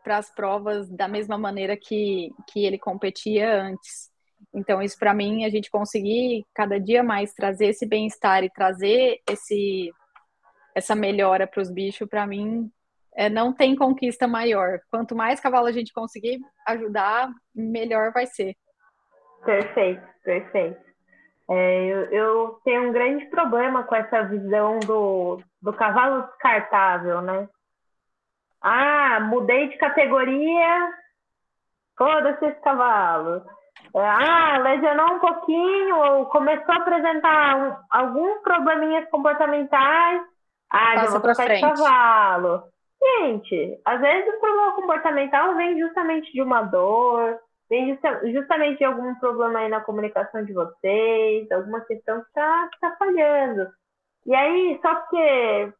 para as provas da mesma maneira que, que ele competia antes. Então, isso para mim, a gente conseguir cada dia mais trazer esse bem-estar e trazer esse essa melhora para os bichos, para mim, é, não tem conquista maior. Quanto mais cavalo a gente conseguir ajudar, melhor vai ser. Perfeito, perfeito. É, eu, eu, tenho um grande problema com essa visão do, do cavalo descartável, né? Ah, mudei de categoria, foda-se esse cavalo. É, ah, lesionou um pouquinho, ou começou a apresentar um, alguns probleminhas comportamentais, ah, Passa já vou trocar de cavalo. Gente, às vezes o problema comportamental vem justamente de uma dor, vem justamente de algum problema aí na comunicação de vocês, alguma questão que está tá falhando. E aí, só porque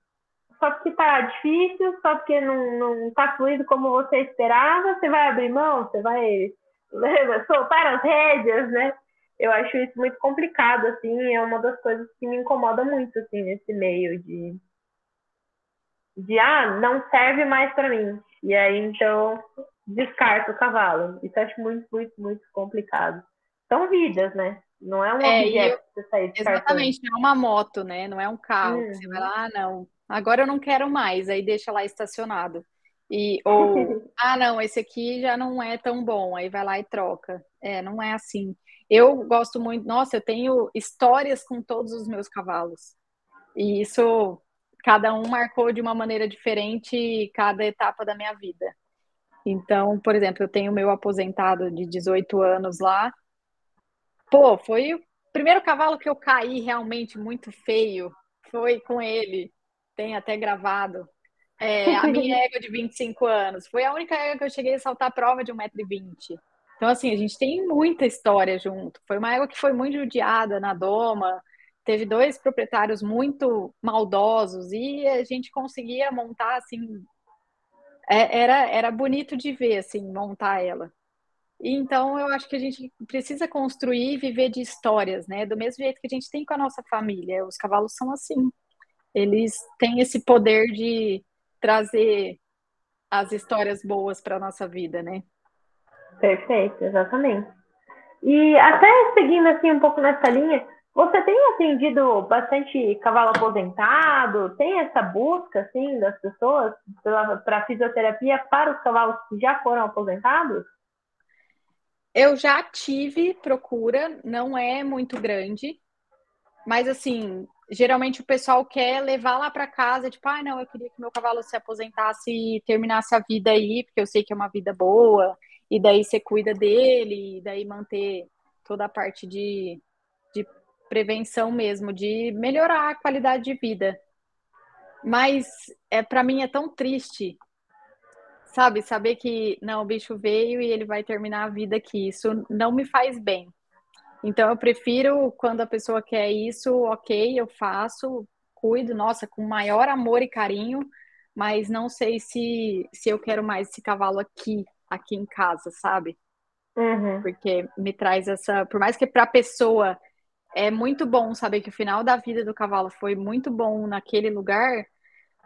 só porque tá difícil, só porque não, não tá fluido como você esperava, você vai abrir mão, você vai soltar as rédeas, né? Eu acho isso muito complicado, assim, é uma das coisas que me incomoda muito, assim, nesse meio de de ah, não serve mais para mim. E aí então descarta o cavalo. Isso acho muito, muito, muito complicado. São vidas, né? Não é um é, objeto eu, você sair descartando. Exatamente, não é uma moto, né? Não é um carro. Uhum. Você vai lá, ah, não. Agora eu não quero mais, aí deixa lá estacionado. E, ou, ah, não, esse aqui já não é tão bom, aí vai lá e troca. É, não é assim. Eu gosto muito, nossa, eu tenho histórias com todos os meus cavalos. E isso cada um marcou de uma maneira diferente cada etapa da minha vida. Então, por exemplo, eu tenho meu aposentado de 18 anos lá. Pô, foi o primeiro cavalo que eu caí realmente muito feio. Foi com ele. Tem até gravado. É, a minha égua de 25 anos. Foi a única égua que eu cheguei a saltar a prova de 1,20m. Então, assim, a gente tem muita história junto. Foi uma égua que foi muito judiada na doma teve dois proprietários muito maldosos e a gente conseguia montar assim é, era era bonito de ver assim montar ela. Então eu acho que a gente precisa construir e viver de histórias né? Do mesmo jeito que a gente tem com a nossa família. Os cavalos são assim. Eles têm esse poder de trazer as histórias boas para nossa vida né? Perfeito exatamente. E até seguindo assim um pouco nessa linha você tem atendido bastante cavalo aposentado? Tem essa busca, assim, das pessoas para fisioterapia para os cavalos que já foram aposentados? Eu já tive procura, não é muito grande, mas assim, geralmente o pessoal quer levar lá para casa, tipo, ah, não, eu queria que meu cavalo se aposentasse e terminasse a vida aí, porque eu sei que é uma vida boa, e daí você cuida dele, e daí manter toda a parte de, de prevenção mesmo, de melhorar a qualidade de vida. Mas é para mim é tão triste, sabe, saber que não, o bicho veio e ele vai terminar a vida aqui. Isso não me faz bem. Então eu prefiro quando a pessoa quer isso, ok, eu faço, cuido, nossa, com maior amor e carinho, mas não sei se, se eu quero mais esse cavalo aqui, aqui em casa, sabe? Uhum. Porque me traz essa. Por mais que para a pessoa é muito bom saber que o final da vida do cavalo foi muito bom naquele lugar,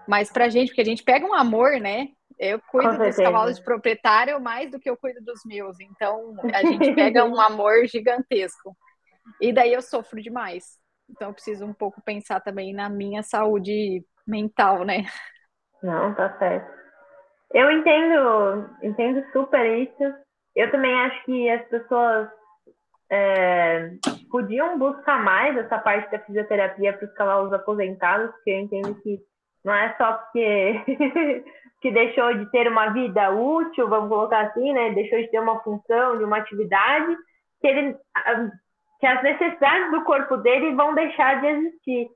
mas pra gente, porque a gente pega um amor, né? Eu cuido dos cavalos de proprietário mais do que eu cuido dos meus, então a gente pega um amor gigantesco. E daí eu sofro demais. Então eu preciso um pouco pensar também na minha saúde mental, né? Não, tá certo. Eu entendo, entendo super isso. Eu também acho que as pessoas é, podiam buscar mais essa parte da fisioterapia para os cavalos aposentados, porque eu entendo que não é só porque que deixou de ter uma vida útil, vamos colocar assim, né? Deixou de ter uma função, de uma atividade, que ele que as necessidades do corpo dele vão deixar de existir.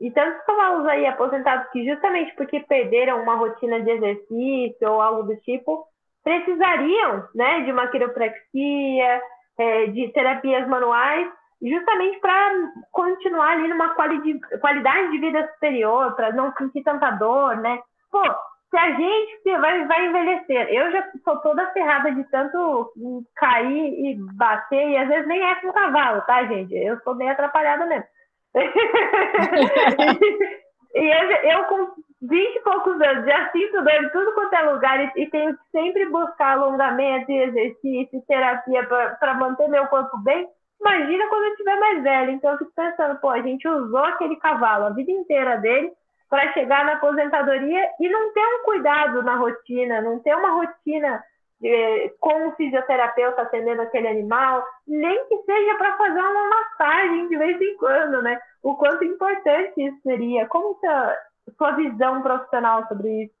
E tantos cavalos aí aposentados que justamente porque perderam uma rotina de exercício ou algo do tipo, precisariam, né, de uma quiropraxia, é, de terapias manuais, justamente para continuar ali numa quali qualidade de vida superior, para não sentir tanta dor, né? Pô, se a gente vai, vai envelhecer, eu já sou toda ferrada de tanto cair e bater, e às vezes nem é com cavalo, tá, gente? Eu sou bem atrapalhada mesmo. e eu, eu, com 20 e poucos anos já sinto dor em tudo quanto é lugar e, e tenho que sempre buscar alongamento exercício, terapia para manter meu corpo bem. Imagina quando eu estiver mais velho. Então eu fico pensando, pô, a gente usou aquele cavalo a vida inteira dele para chegar na aposentadoria e não ter um cuidado na rotina, não ter uma rotina de, com um fisioterapeuta atendendo aquele animal, nem que seja para fazer uma massagem de vez em quando, né? O quanto importante isso seria. Como a sua visão profissional sobre isso?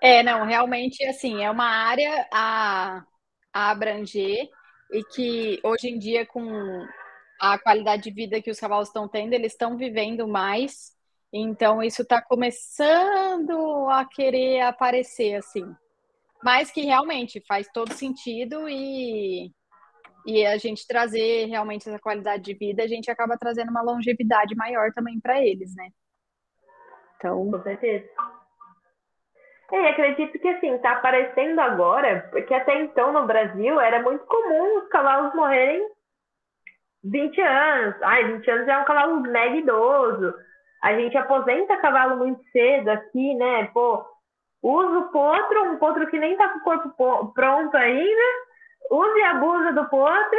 É, não, realmente, assim, é uma área a, a abranger e que hoje em dia, com a qualidade de vida que os cavalos estão tendo, eles estão vivendo mais então, isso está começando a querer aparecer, assim. Mas que realmente faz todo sentido e, e a gente trazer realmente essa qualidade de vida, a gente acaba trazendo uma longevidade maior também para eles, né? Então... Com certeza. É, acredito que assim, está aparecendo agora, porque até então no Brasil era muito comum os cavalos morrerem 20 anos. Ai, 20 anos é um cavalo mega idoso a gente aposenta cavalo muito cedo aqui, né? Pô, usa o potro, um potro que nem tá com o corpo pronto ainda, usa e abusa do potro,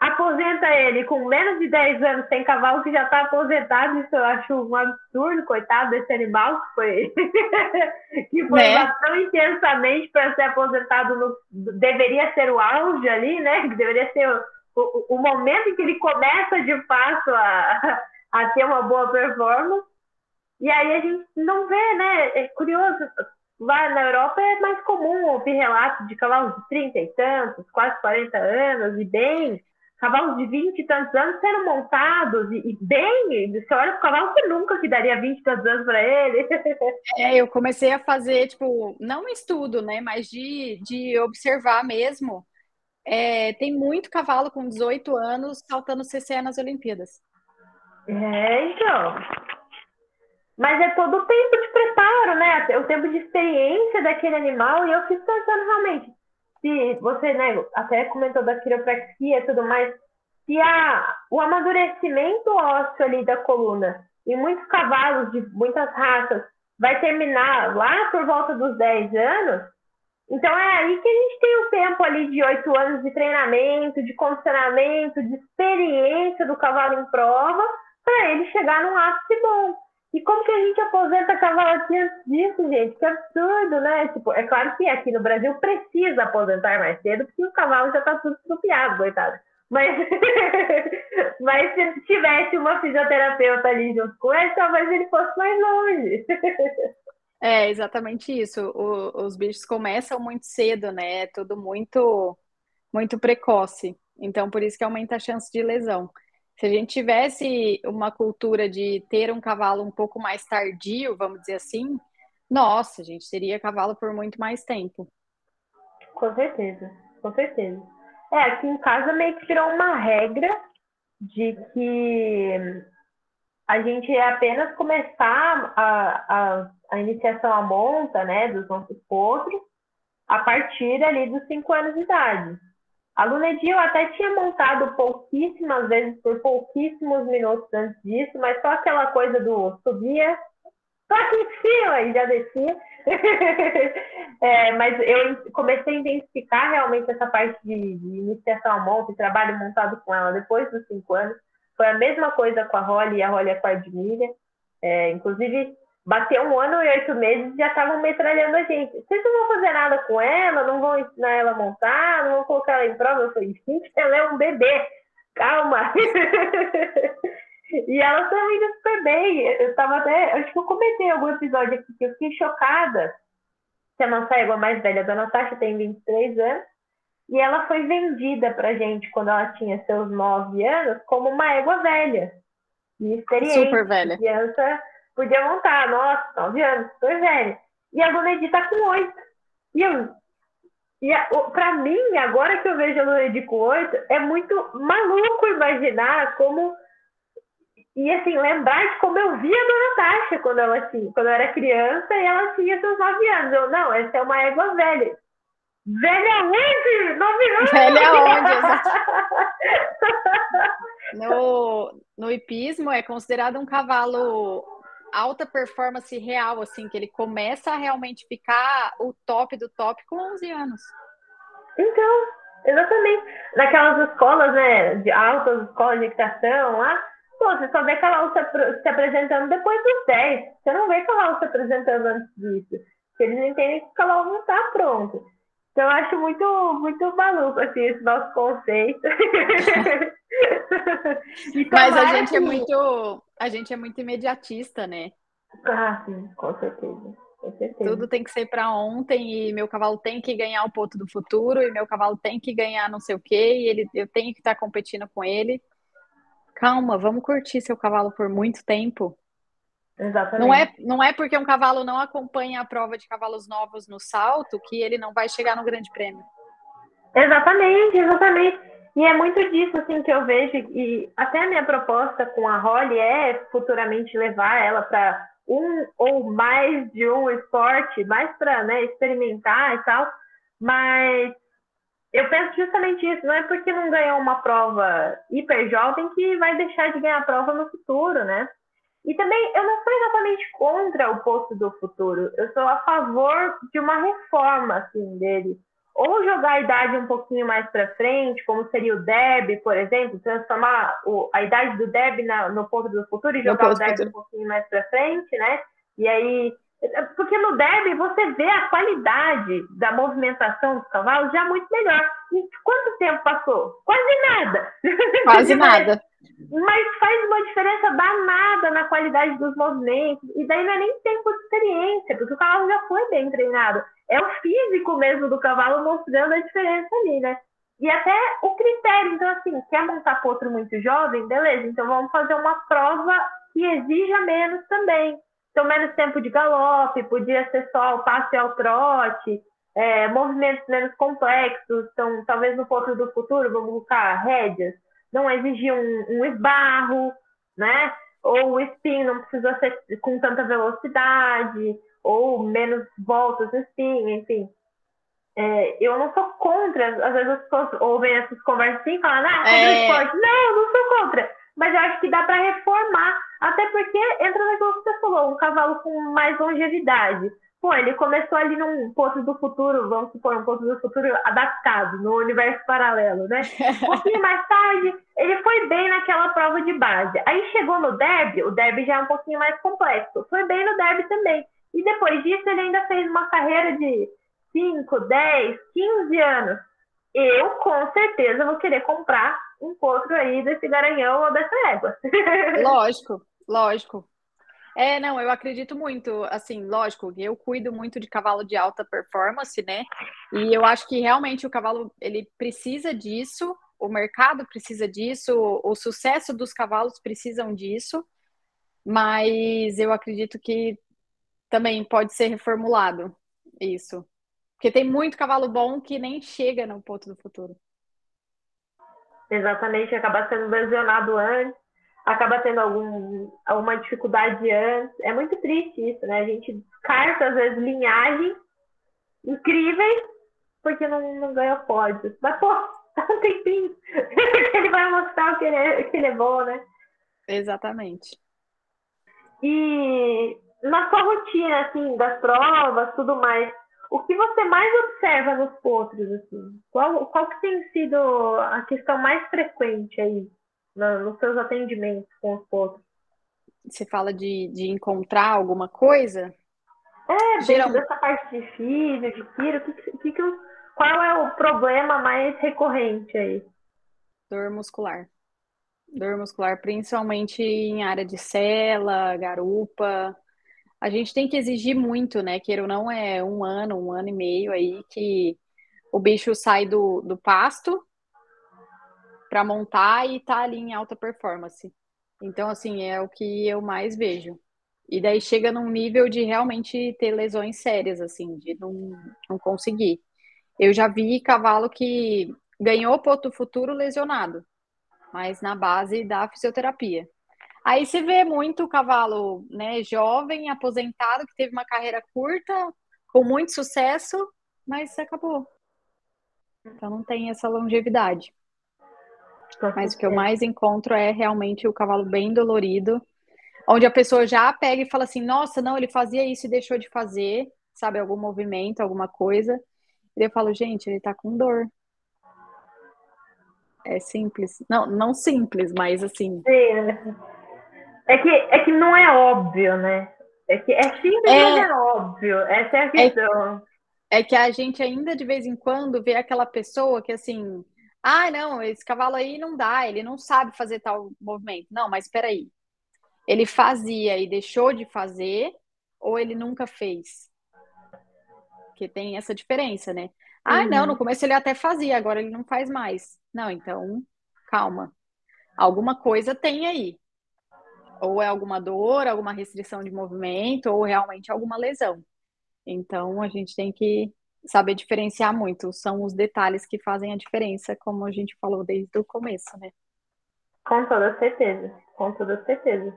aposenta ele com menos de 10 anos, tem cavalo que já tá aposentado, isso eu acho um absurdo, coitado desse animal que foi, que foi né? tão intensamente para ser aposentado, no, deveria ser o auge ali, né? Que deveria ser o, o, o momento em que ele começa de fato a a ter uma boa performance. E aí a gente não vê, né? É curioso, lá na Europa é mais comum ouvir relatos de cavalos de 30 e tantos, quase 40 anos, e bem, cavalos de 20 e tantos anos sendo montados, e, e bem, você olha pro cavalo, você nunca que daria 20 e tantos anos para ele. É, eu comecei a fazer, tipo, não um estudo, né, mas de, de observar mesmo. É, tem muito cavalo com 18 anos saltando CC nas Olimpíadas. É, então. Mas é todo o tempo de preparo, né? O tempo de experiência daquele animal. E eu fico pensando realmente, se você, né, até comentou da quiropraxia e tudo mais, se a, o amadurecimento ósseo ali da coluna em muitos cavalos de muitas raças vai terminar lá por volta dos 10 anos, então é aí que a gente tem o tempo ali de 8 anos de treinamento, de condicionamento, de experiência do cavalo em prova, para ele chegar num ápice bom. E como que a gente aposenta cavalo disso, gente? Que absurdo, né? Tipo, é claro que aqui no Brasil precisa aposentar mais cedo, porque o cavalo já está tudo estrupiado, coitado. Mas, mas se tivesse uma fisioterapeuta ali junto com ele, talvez ele fosse mais longe. É exatamente isso. O, os bichos começam muito cedo, né? É tudo muito, muito precoce. Então, por isso que aumenta a chance de lesão. Se a gente tivesse uma cultura de ter um cavalo um pouco mais tardio, vamos dizer assim, nossa, a gente teria cavalo por muito mais tempo. Com certeza, com certeza. É, aqui em casa meio que virou uma regra de que a gente é apenas começar a, a, a iniciação à monta, né, dos nossos potros, a partir ali dos cinco anos de idade. A Lunedinho eu até tinha montado pouquíssimas vezes, por pouquíssimos minutos antes disso, mas só aquela coisa do subia, só em cima e já descia. é, mas eu comecei a identificar realmente essa parte de, de iniciação à monta e trabalho montado com ela depois dos cinco anos. Foi a mesma coisa com a Holly e a Holly é a Admilha. É, inclusive, bateu um ano e oito meses e já estavam metralhando a gente. Vocês não vão fazer nada com ela, não vão ensinar ela a montar, não vão colocar ela em prova. Eu falei, gente, ela é um bebê. calma. e ela também indo super bem. Eu tava até, acho que eu comentei algum episódio aqui que eu fiquei chocada. Que a nossa égua mais velha, a dona Tasha, tem 23 anos. E ela foi vendida pra gente quando ela tinha seus 9 anos como uma égua velha. E experiente. Super velha. Criança podia montar, nossa, 9 anos, super velha. E a Edith tá com 8. E eu, e para mim, agora que eu vejo a Loredi com oito, é muito maluco imaginar como. E assim, lembrar de como eu via a Dona Tasha quando ela tinha, quando eu era criança e ela tinha seus nove anos. Eu, não, essa é uma égua velha. Velha onde? Nove anos! Velha onde? no, no hipismo é considerado um cavalo alta performance real, assim, que ele começa a realmente ficar o top do top com 11 anos. Então, exatamente. Naquelas escolas, né, de altas escolas de equitação lá, pô, você só vê cavalo se, se apresentando depois dos 10. Você não vê cavalo se apresentando antes disso. Porque eles entendem que o cavalo não está pronto. Então, eu acho muito, muito maluco, assim, esse nosso conceito. Mas a gente é muito, a gente é muito imediatista, né? Ah, sim, com certeza. Com certeza. Tudo tem que ser para ontem e meu cavalo tem que ganhar o ponto do futuro e meu cavalo tem que ganhar não sei o quê e ele, eu tenho que estar competindo com ele. Calma, vamos curtir seu cavalo por muito tempo. Exatamente. Não é, não é porque um cavalo não acompanha a prova de cavalos novos no salto que ele não vai chegar no grande prêmio. Exatamente, exatamente. E é muito disso assim que eu vejo e até a minha proposta com a Holly é futuramente levar ela para um ou mais de um esporte, mais para né, experimentar e tal. Mas eu penso justamente isso, não é porque não ganhou uma prova hiper jovem que vai deixar de ganhar prova no futuro, né? E também, eu não sou exatamente contra o posto do futuro, eu sou a favor de uma reforma, assim, dele. Ou jogar a idade um pouquinho mais para frente, como seria o DEB, por exemplo, transformar o, a idade do DEB na, no posto do futuro e jogar o DEB um pouquinho mais para frente, né? E aí, porque no DEB você vê a qualidade da movimentação dos cavalos já muito melhor. E quanto tempo passou? Quase nada. Quase nada. Mas faz uma diferença danada na qualidade dos movimentos. E daí não é nem tempo de experiência, porque o cavalo já foi bem treinado. É o físico mesmo do cavalo mostrando a diferença ali, né? E até o critério. Então, assim, quer montar potro muito jovem? Beleza, então vamos fazer uma prova que exija menos também. Então, menos tempo de galope, podia ser só o passe ao trote, é, movimentos menos complexos. Então, talvez no potro do futuro, vamos colocar rédeas não exigir um, um esbarro, né? Ou o spin não precisa ser com tanta velocidade, ou menos voltas no spin, enfim. É, eu não sou contra, às vezes as pessoas ouvem essas conversas assim e falam, ah, é, é esporte. Não, eu não sou contra. Mas eu acho que dá para reformar, até porque entra naquilo que você falou, um cavalo com mais longevidade. Pô, ele começou ali num posto do futuro, vamos supor, um posto do futuro adaptado, no universo paralelo, né? Um pouquinho mais tarde, ele foi bem naquela prova de base. Aí chegou no derby, o derby já é um pouquinho mais complexo. Foi bem no derby também. E depois disso, ele ainda fez uma carreira de 5, 10, 15 anos. Eu, com certeza, vou querer comprar um potro aí desse garanhão ou dessa égua. Lógico, lógico. É, não, eu acredito muito, assim, lógico, eu cuido muito de cavalo de alta performance, né? E eu acho que realmente o cavalo, ele precisa disso, o mercado precisa disso, o sucesso dos cavalos precisam disso, mas eu acredito que também pode ser reformulado isso. Porque tem muito cavalo bom que nem chega no ponto do futuro. Exatamente, acaba sendo lesionado antes acaba tendo algum, alguma dificuldade antes. É muito triste isso, né? A gente descarta, às vezes, linhagens incríveis porque não, não ganha pódio. Mas, pô, dá um tempinho. ele vai mostrar que ele, é, que ele é bom, né? Exatamente. E na sua rotina, assim, das provas, tudo mais, o que você mais observa nos potros, assim? Qual, qual que tem sido a questão mais frequente aí? nos seus atendimentos com os potros? Você fala de, de encontrar alguma coisa? É, Geral... dessa parte de físio, de tiro, que, que, qual é o problema mais recorrente aí? Dor muscular. Dor muscular, principalmente em área de sela, garupa. A gente tem que exigir muito, né? Queira ou não, é um ano, um ano e meio aí que o bicho sai do, do pasto para montar e tá ali em alta performance. Então, assim, é o que eu mais vejo. E daí chega num nível de realmente ter lesões sérias, assim, de não, não conseguir. Eu já vi cavalo que ganhou ponto futuro lesionado, mas na base da fisioterapia. Aí você vê muito cavalo, né, jovem, aposentado, que teve uma carreira curta, com muito sucesso, mas acabou. Então não tem essa longevidade. Mas o que eu mais encontro é realmente o cavalo bem dolorido, onde a pessoa já pega e fala assim: nossa, não, ele fazia isso e deixou de fazer, sabe, algum movimento, alguma coisa. E eu falo: gente, ele tá com dor. É simples. Não, não simples, mas assim. Sim. É que, é que não é óbvio, né? É que é simples, é, mas é óbvio. Essa é a é questão. É, é que a gente ainda de vez em quando vê aquela pessoa que assim ah, não, esse cavalo aí não dá, ele não sabe fazer tal movimento. Não, mas espera aí. Ele fazia e deixou de fazer ou ele nunca fez? Porque tem essa diferença, né? Ah, uhum. não, no começo ele até fazia, agora ele não faz mais. Não, então, calma. Alguma coisa tem aí. Ou é alguma dor, alguma restrição de movimento, ou realmente alguma lesão. Então, a gente tem que saber diferenciar muito. São os detalhes que fazem a diferença, como a gente falou desde o começo, né? Com toda certeza, com toda certeza.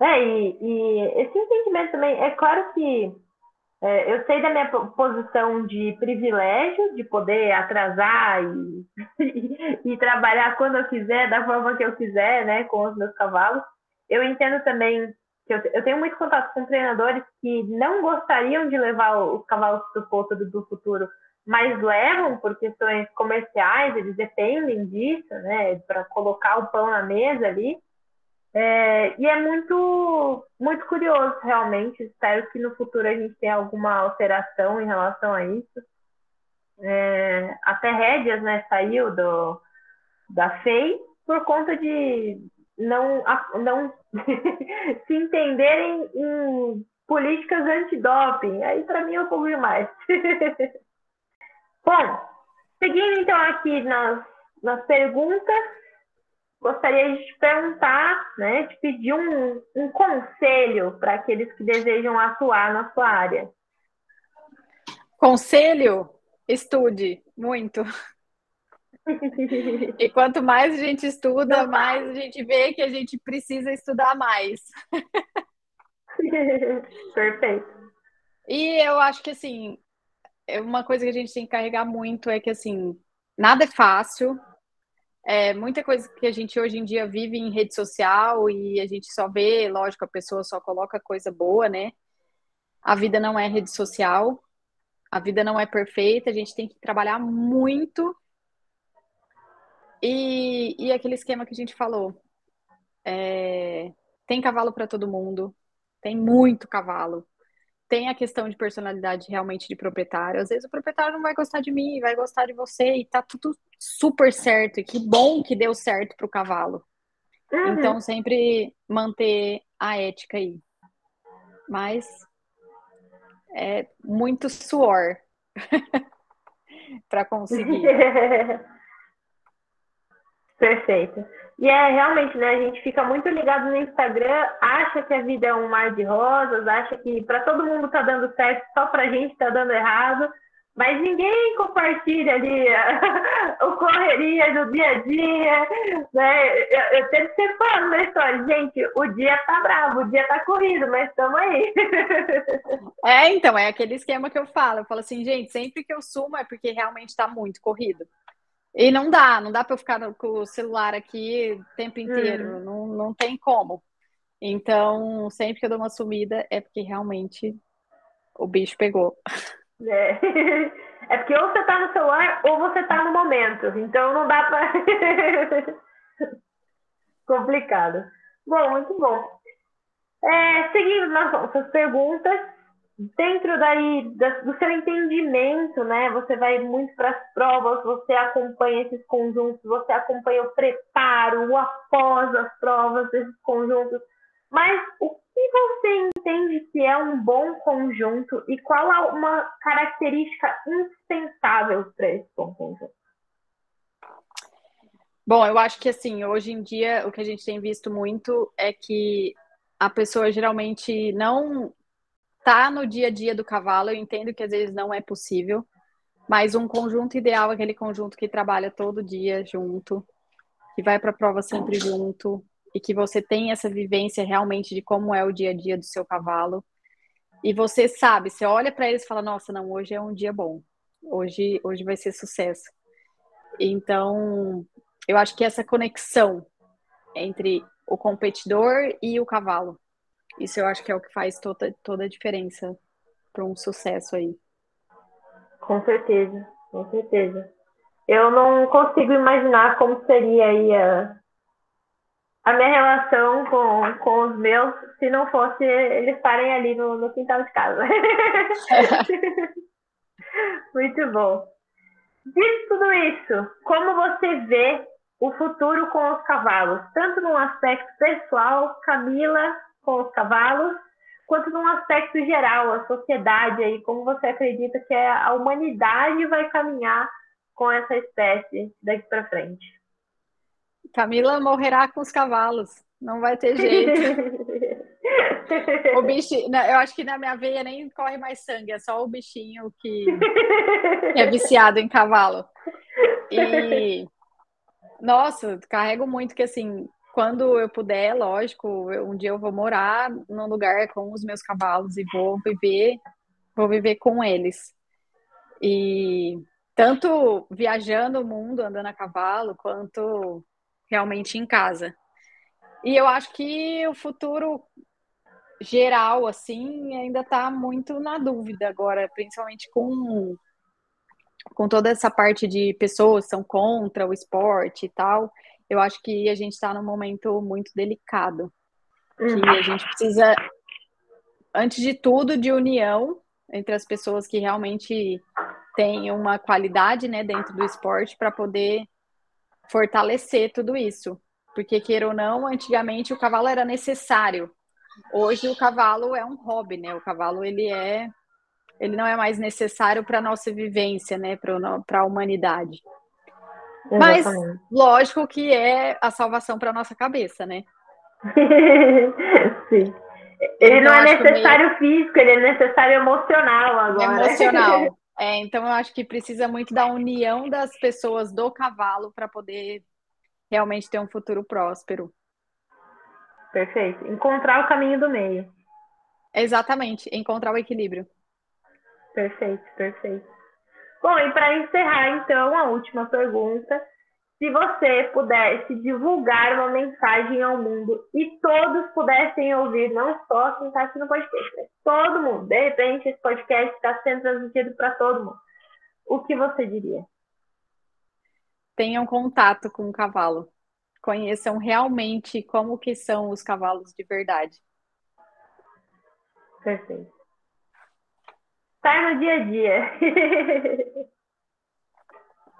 É, e, e esse entendimento também, é claro que é, eu sei da minha posição de privilégio, de poder atrasar e, e, trabalhar quando eu quiser, da forma que eu quiser, né, com os meus cavalos. Eu entendo também eu, eu tenho muito contato com treinadores que não gostariam de levar os cavalos do ponto do futuro, mas levam por questões comerciais, eles dependem disso, né, para colocar o pão na mesa ali. É, e é muito, muito curioso, realmente. Espero que no futuro a gente tenha alguma alteração em relação a isso. É, até rédeas, né, saiu do, da FEI por conta de não, não se entenderem em políticas antidoping. Aí, para mim, é um pouco demais. Bom, seguindo então aqui nas, nas perguntas, gostaria de te perguntar, né, de pedir um, um conselho para aqueles que desejam atuar na sua área. Conselho? Estude muito. E quanto mais a gente estuda, mais a gente vê que a gente precisa estudar mais. Perfeito. E eu acho que assim, é uma coisa que a gente tem que carregar muito é que assim, nada é fácil. É muita coisa que a gente hoje em dia vive em rede social e a gente só vê, lógico, a pessoa só coloca coisa boa, né? A vida não é rede social, a vida não é perfeita, a gente tem que trabalhar muito e, e aquele esquema que a gente falou. É, tem cavalo para todo mundo, tem muito cavalo. Tem a questão de personalidade realmente de proprietário. Às vezes o proprietário não vai gostar de mim, vai gostar de você, e tá tudo super certo. E que bom que deu certo pro cavalo. Uhum. Então, sempre manter a ética aí. Mas é muito suor para conseguir. Perfeito. E é realmente, né? A gente fica muito ligado no Instagram, acha que a vida é um mar de rosas, acha que para todo mundo tá dando certo, só pra gente tá dando errado, mas ninguém compartilha ali o correria do dia a dia, né? Eu, eu sempre falando na história, gente, o dia tá bravo, o dia tá corrido, mas estamos aí. É, então, é aquele esquema que eu falo. Eu falo assim, gente, sempre que eu sumo é porque realmente tá muito corrido. E não dá, não dá para eu ficar com o celular aqui o tempo inteiro, hum. não, não tem como. Então, sempre que eu dou uma sumida é porque realmente o bicho pegou. É. é porque ou você tá no celular ou você tá no momento. Então não dá para. Complicado. Bom, muito bom. É, seguindo nas nossas perguntas, dentro daí do seu entendimento, né? Você vai muito para as provas, você acompanha esses conjuntos, você acompanha o preparo, o após as provas desses conjuntos. Mas o que você entende que é um bom conjunto e qual é uma característica indispensável para esse bom conjunto? Bom, eu acho que assim, hoje em dia o que a gente tem visto muito é que a pessoa geralmente não tá no dia a dia do cavalo. Eu entendo que às vezes não é possível, mas um conjunto ideal é aquele conjunto que trabalha todo dia junto, que vai para a prova sempre junto e que você tem essa vivência realmente de como é o dia a dia do seu cavalo. E você sabe, você olha para eles e fala: "Nossa, não, hoje é um dia bom. Hoje hoje vai ser sucesso". Então, eu acho que essa conexão entre o competidor e o cavalo, isso eu acho que é o que faz toda, toda a diferença para um sucesso aí. Com certeza, com certeza. Eu não consigo imaginar como seria aí a, a minha relação com, com os meus se não fosse eles estarem ali no, no quintal de casa. Muito bom. Dito tudo isso, como você vê o futuro com os cavalos, tanto num aspecto pessoal, Camila com os cavalos, quanto num aspecto geral, a sociedade aí, como você acredita que a humanidade vai caminhar com essa espécie daqui para frente? Camila morrerá com os cavalos, não vai ter jeito. o bicho, eu acho que na minha veia nem corre mais sangue, é só o bichinho que, que é viciado em cavalo. E nossa, carrego muito que assim, quando eu puder, lógico, eu, um dia eu vou morar num lugar com os meus cavalos e vou viver, vou viver com eles. E tanto viajando o mundo, andando a cavalo, quanto realmente em casa. E eu acho que o futuro geral, assim, ainda está muito na dúvida agora, principalmente com com toda essa parte de pessoas que são contra o esporte e tal, eu acho que a gente está num momento muito delicado. Que uhum. a gente precisa, antes de tudo, de união entre as pessoas que realmente têm uma qualidade né, dentro do esporte para poder fortalecer tudo isso. Porque, queira ou não, antigamente o cavalo era necessário. Hoje o cavalo é um hobby, né? O cavalo ele é ele não é mais necessário para a nossa vivência, né, para a humanidade. Exatamente. Mas, lógico que é a salvação para a nossa cabeça, né? Sim. Ele então, não é necessário meio... físico, ele é necessário emocional agora. Emocional. É, então, eu acho que precisa muito da união das pessoas do cavalo para poder realmente ter um futuro próspero. Perfeito. Encontrar o caminho do meio. Exatamente, encontrar o equilíbrio. Perfeito, perfeito. Bom, e para encerrar, então, a última pergunta. Se você pudesse divulgar uma mensagem ao mundo e todos pudessem ouvir, não só quem está aqui no podcast, mas todo mundo, de repente esse podcast está sendo transmitido para todo mundo, o que você diria? Tenham contato com o cavalo. Conheçam realmente como que são os cavalos de verdade. Perfeito estar no dia a dia.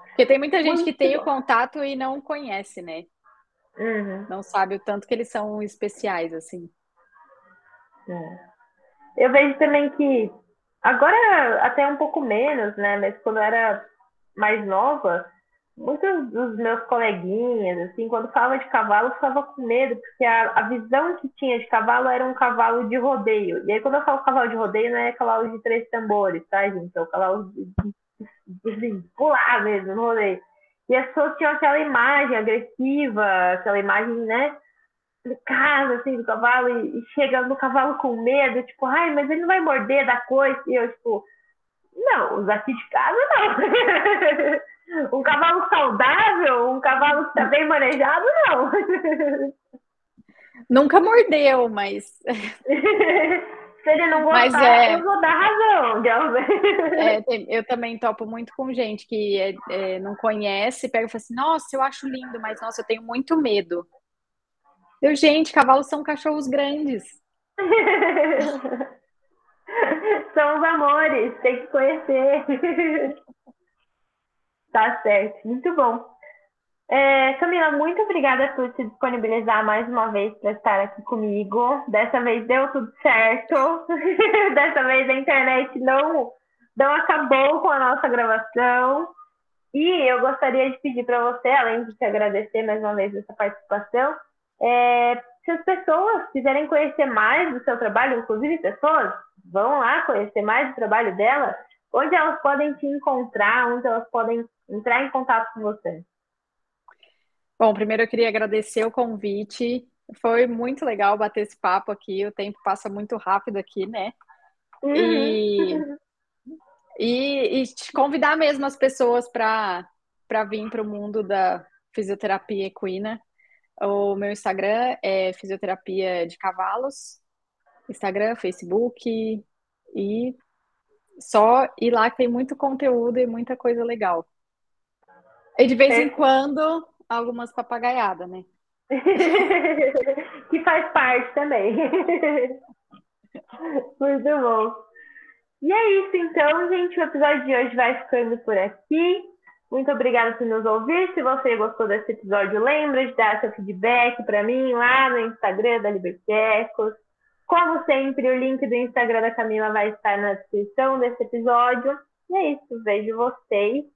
Porque tem muita gente Muito que tem bom. o contato e não conhece, né? Uhum. Não sabe o tanto que eles são especiais, assim. É. Eu vejo também que agora até um pouco menos, né? Mas quando eu era mais nova, muitos dos meus coleguinhas, assim, quando falava de cavalo, ficava com medo, porque a, a visão que tinha de cavalo era um cavalo de rodeio. E aí, quando eu falo cavalo de rodeio, não é cavalo de três tambores, tá, gente? É o cavalo de, de, de, pular mesmo no rodeio. E as pessoas tinham aquela imagem agressiva, aquela imagem, né? Casa, assim, do cavalo, e, e chega no cavalo com medo, tipo, ai, mas ele não vai morder da coisa. E eu, tipo, não, os aqui de casa não. Um cavalo saudável, um cavalo que está bem manejado, não. Nunca mordeu, mas. Se ele não gostar, é... eu vou dar razão. É, eu também topo muito com gente que é, é, não conhece, pega e fala assim: Nossa, eu acho lindo, mas nossa, eu tenho muito medo. Eu, gente, cavalos são cachorros grandes. São os amores, tem que conhecer. tá certo, muito bom. É, Camila, muito obrigada por se disponibilizar mais uma vez para estar aqui comigo. Dessa vez deu tudo certo. Dessa vez a internet não, não acabou com a nossa gravação. E eu gostaria de pedir para você, além de te agradecer mais uma vez essa participação, é, se as pessoas quiserem conhecer mais do seu trabalho, inclusive pessoas, vão lá conhecer mais do trabalho dela, onde elas podem te encontrar, onde elas podem entrar em contato com você. Bom, primeiro eu queria agradecer o convite. Foi muito legal bater esse papo aqui. O tempo passa muito rápido aqui, né? Uhum. E, e, e te convidar mesmo as pessoas para vir para o mundo da fisioterapia equina. O meu Instagram é Fisioterapia de Cavalos. Instagram, Facebook e só ir lá que tem muito conteúdo e muita coisa legal. E de vez é. em quando, algumas papagaiadas, né? que faz parte também. muito bom. E é isso, então, gente. O episódio de hoje vai ficando por aqui. Muito obrigada por nos ouvir. Se você gostou desse episódio, lembra de dar seu feedback para mim lá no Instagram da Libertecos. Como sempre, o link do Instagram da Camila vai estar na descrição desse episódio. E é isso. Vejo vocês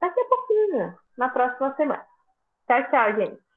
daqui a pouquinho, na próxima semana. Tchau, tchau, gente.